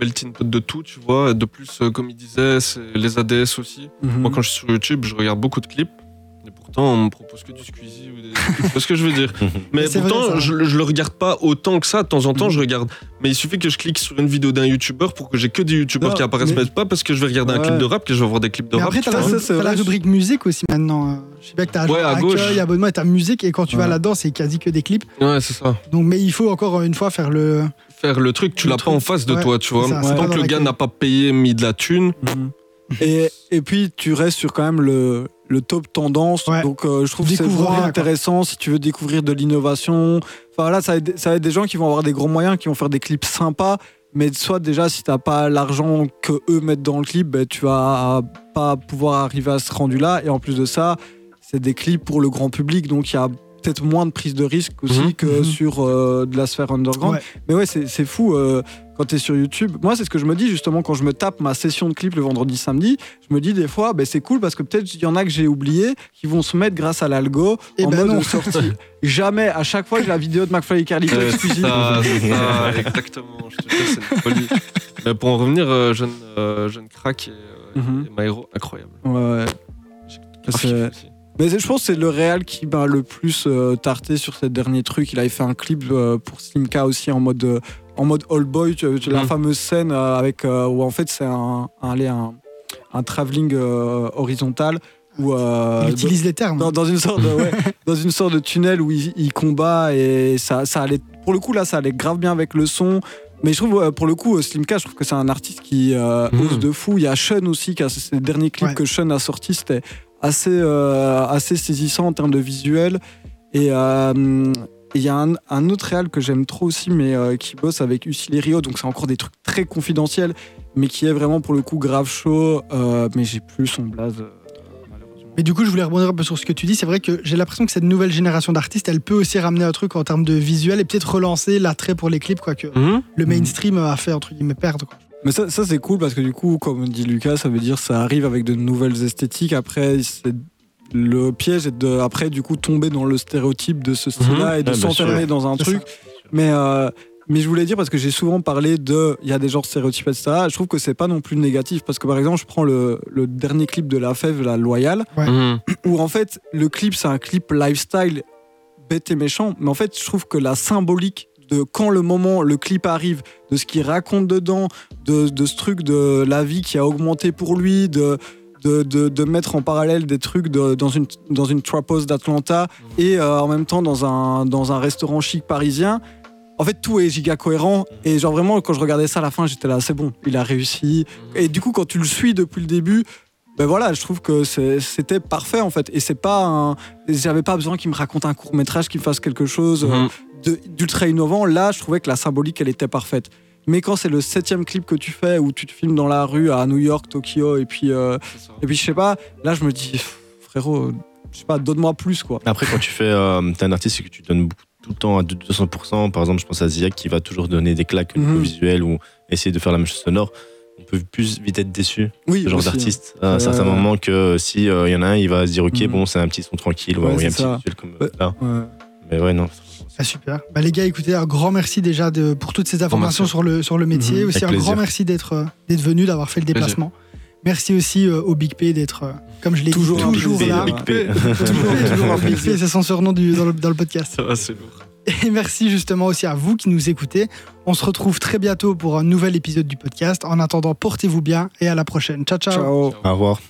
Speaker 3: melting pot de tout, tu vois. Et de plus, comme il disait, c'est les ADS aussi.
Speaker 2: mhm.
Speaker 3: Moi, quand je suis sur YouTube, je regarde beaucoup de clips. Pourtant, on me propose que du Squeezie ou des. tu vois ce que je veux dire Mais pourtant, je, je le regarde pas autant que ça. De temps en temps,
Speaker 2: Mhm.
Speaker 3: je regarde. Mais il suffit que je clique sur une vidéo d'un youtubeur pour que j'ai que des youtubeurs qui apparaissent.
Speaker 2: mais-
Speaker 3: Mais pas parce que je vais regarder un clip de rap que je vais voir des clips de
Speaker 1: Mais
Speaker 3: rap.
Speaker 1: après,
Speaker 3: tu
Speaker 1: t'as la, la rubrique musique aussi maintenant. euh. Je sais bien que t'as
Speaker 3: Ouais, à gauche.
Speaker 1: accueil, abonnement et t'as musique. Et quand tu vas là-dedans, c'est quasi que des clips.
Speaker 3: Ouais, c'est ça.
Speaker 1: Donc, mais il faut encore une fois faire le.
Speaker 3: Faire le truc, tu l'as pas en face de
Speaker 1: Ouais,
Speaker 3: toi, tu vois.
Speaker 2: pas
Speaker 3: Tant que le gars n'a pas payé, mis de la thune.
Speaker 2: Et, et puis tu restes sur quand même le, le top tendance.
Speaker 1: Ouais.
Speaker 2: Donc euh, je trouve que c'est vraiment
Speaker 1: quoi.
Speaker 2: intéressant si tu veux découvrir de l'innovation. Enfin là, ça va, être, ça va être des gens qui vont avoir des gros moyens, qui vont faire des clips sympas. Mais soit déjà, si t'as pas l'argent que eux mettent dans le clip, ben, tu vas pas pouvoir arriver à ce rendu-là. Et en plus de ça, c'est des clips pour le grand public. Donc il y a peut-être moins de prise de risque aussi
Speaker 3: Mhm.
Speaker 2: que
Speaker 1: Mhm.
Speaker 2: sur euh, de la sphère underground.
Speaker 1: Ouais.
Speaker 2: Mais ouais, c'est c'est fou euh, quand tu es sur YouTube. Moi, c'est ce que je me dis justement quand je me tape ma session de clip le vendredi, samedi. Je me dis des fois, ben, c'est cool parce que peut-être il y en a que j'ai oublié qui vont se mettre grâce à l'algo
Speaker 1: Eh
Speaker 2: en
Speaker 1: ben
Speaker 2: mode
Speaker 1: non.
Speaker 2: sortie. Jamais, à chaque fois, j'ai la vidéo de McFly et Carlito
Speaker 3: Euh, c'est
Speaker 2: Squeezie.
Speaker 3: ça, c'est ça, exactement. Je te jure, c'est une folie. Mais pour en revenir, euh, jeune, euh, jeune crack et, et Myro, incroyable.
Speaker 2: Ouais, ouais. C'est-. Mais c'est- je pense que c'est le réal qui m'a le plus euh, tarté sur ces derniers trucs. Il avait fait un clip euh, pour Slimka aussi en mode, euh, en mode old boy. Tu, tu- La
Speaker 3: Mhm.
Speaker 2: fameuse scène euh, avec, où en fait c'est un, un, un, un travelling horizontal. Où,
Speaker 1: Il utilise les termes.
Speaker 2: dans, dans une sorte de, ouais, dans une sorte de tunnel où il, il combat et ça, ça allait pour le coup là ça allait grave bien avec le son mais je trouve pour le coup Slimka je trouve que c'est un artiste qui euh,
Speaker 3: Mhm.
Speaker 2: ose de fou il y a Sean aussi qui a ces derniers clips
Speaker 1: Ouais.
Speaker 2: que Sean a sortis c'était assez euh, assez saisissant en termes de visuel et euh, il y a un, un autre réal que j'aime trop aussi, mais euh, qui bosse avec Ucile Rio, donc c'est encore des trucs très confidentiels, mais qui est vraiment pour le coup grave chaud. euh, mais j'ai plus son blaze, euh, malheureusement.
Speaker 1: Mais du coup, je voulais rebondir un peu sur ce que tu dis. C'est vrai que j'ai l'impression que cette nouvelle génération d'artistes, elle peut aussi ramener un truc en termes de visuel et peut-être relancer l'attrait pour les clips, quoi, que
Speaker 3: Mhm.
Speaker 1: le mainstream a fait, entre guillemets, perdre. Quoi.
Speaker 2: Mais ça, ça, c'est cool parce que du coup, comme dit Lucas, ça veut dire ça arrive avec de nouvelles esthétiques. Après, c'est le piège est de après du coup tomber dans le stéréotype de ce style-là et de
Speaker 4: bien
Speaker 2: s'enfermer dans un truc. Mais euh, mais je voulais dire parce que j'ai souvent parlé de il y a des genres stéréotypes etc. Je trouve que c'est pas non plus négatif parce que par exemple je prends le, le dernier clip de La Fève, la Loyale,
Speaker 3: Mhm.
Speaker 2: où en fait le clip c'est un clip lifestyle bête et méchant, mais en fait je trouve que la symbolique de quand le moment, le clip arrive, de ce qu'il raconte dedans, de, de ce truc de la vie qui a augmenté pour lui, de, de, de, mettre en parallèle des trucs dans, une, dans une trap house d'Atlanta et euh, en même temps dans un, dans un restaurant chic parisien. En fait, tout est giga cohérent. Et genre, vraiment, quand je regardais ça à la fin, j'étais là, c'est bon, il a réussi. Et du coup, quand tu le suis depuis le début, ben voilà, je trouve que c'était parfait en fait. Et c'est pas un. J'avais pas besoin qu'il me raconte un court métrage, qu'il me fasse quelque chose euh,
Speaker 3: Mhm.
Speaker 2: D'ultra innovant. Là, je trouvais que la symbolique, elle était parfaite. Mais quand c'est le septième clip que tu fais où tu te filmes dans la rue à New York, Tokyo, et puis, euh, et puis je sais pas, là je me dis, frérot, je sais pas, donne-moi plus quoi.
Speaker 4: Après, quand tu fais, euh, t'es un artiste et que tu donnes beaucoup, tout le temps à 200%, par exemple, je pense à Ziak qui va toujours donner des claques au niveau
Speaker 2: Mhm.
Speaker 4: visuel ou essayer de faire la même chose sonore. On peut plus vite être déçu,
Speaker 2: Oui,
Speaker 4: ce genre
Speaker 2: hein.
Speaker 4: d'artiste, à un
Speaker 2: Euh,
Speaker 4: certain moment que si il y en a un, il va se dire, ok,
Speaker 2: Mhm.
Speaker 4: bon, c'est un petit son tranquille,
Speaker 2: Ouais,
Speaker 4: ou il y a un petit comme
Speaker 2: Ouais.
Speaker 4: là.
Speaker 2: Ouais.
Speaker 4: Mais ouais, non.
Speaker 1: Ah, super. Bah, les gars, écoutez, un grand merci déjà de, pour toutes ces informations sur le, sur le métier.
Speaker 2: Mhm.
Speaker 1: Aussi, un grand merci d'être euh, d'être venu, d'avoir fait le
Speaker 3: Plaisir.
Speaker 1: déplacement. Merci aussi euh, au Big P d'être, euh, comme je l'ai dit,
Speaker 2: Toujours
Speaker 1: là.
Speaker 4: Big P.
Speaker 1: toujours, toujours un Big P, c'est son surnom du- dans, le, dans le podcast.
Speaker 3: Ça va, c'est lourd.
Speaker 1: Et merci justement aussi à vous qui nous écoutez. On se retrouve très bientôt pour un nouvel épisode du podcast. En attendant, portez-vous bien et à la prochaine. ciao. ciao.
Speaker 2: Ciao.
Speaker 4: Au revoir.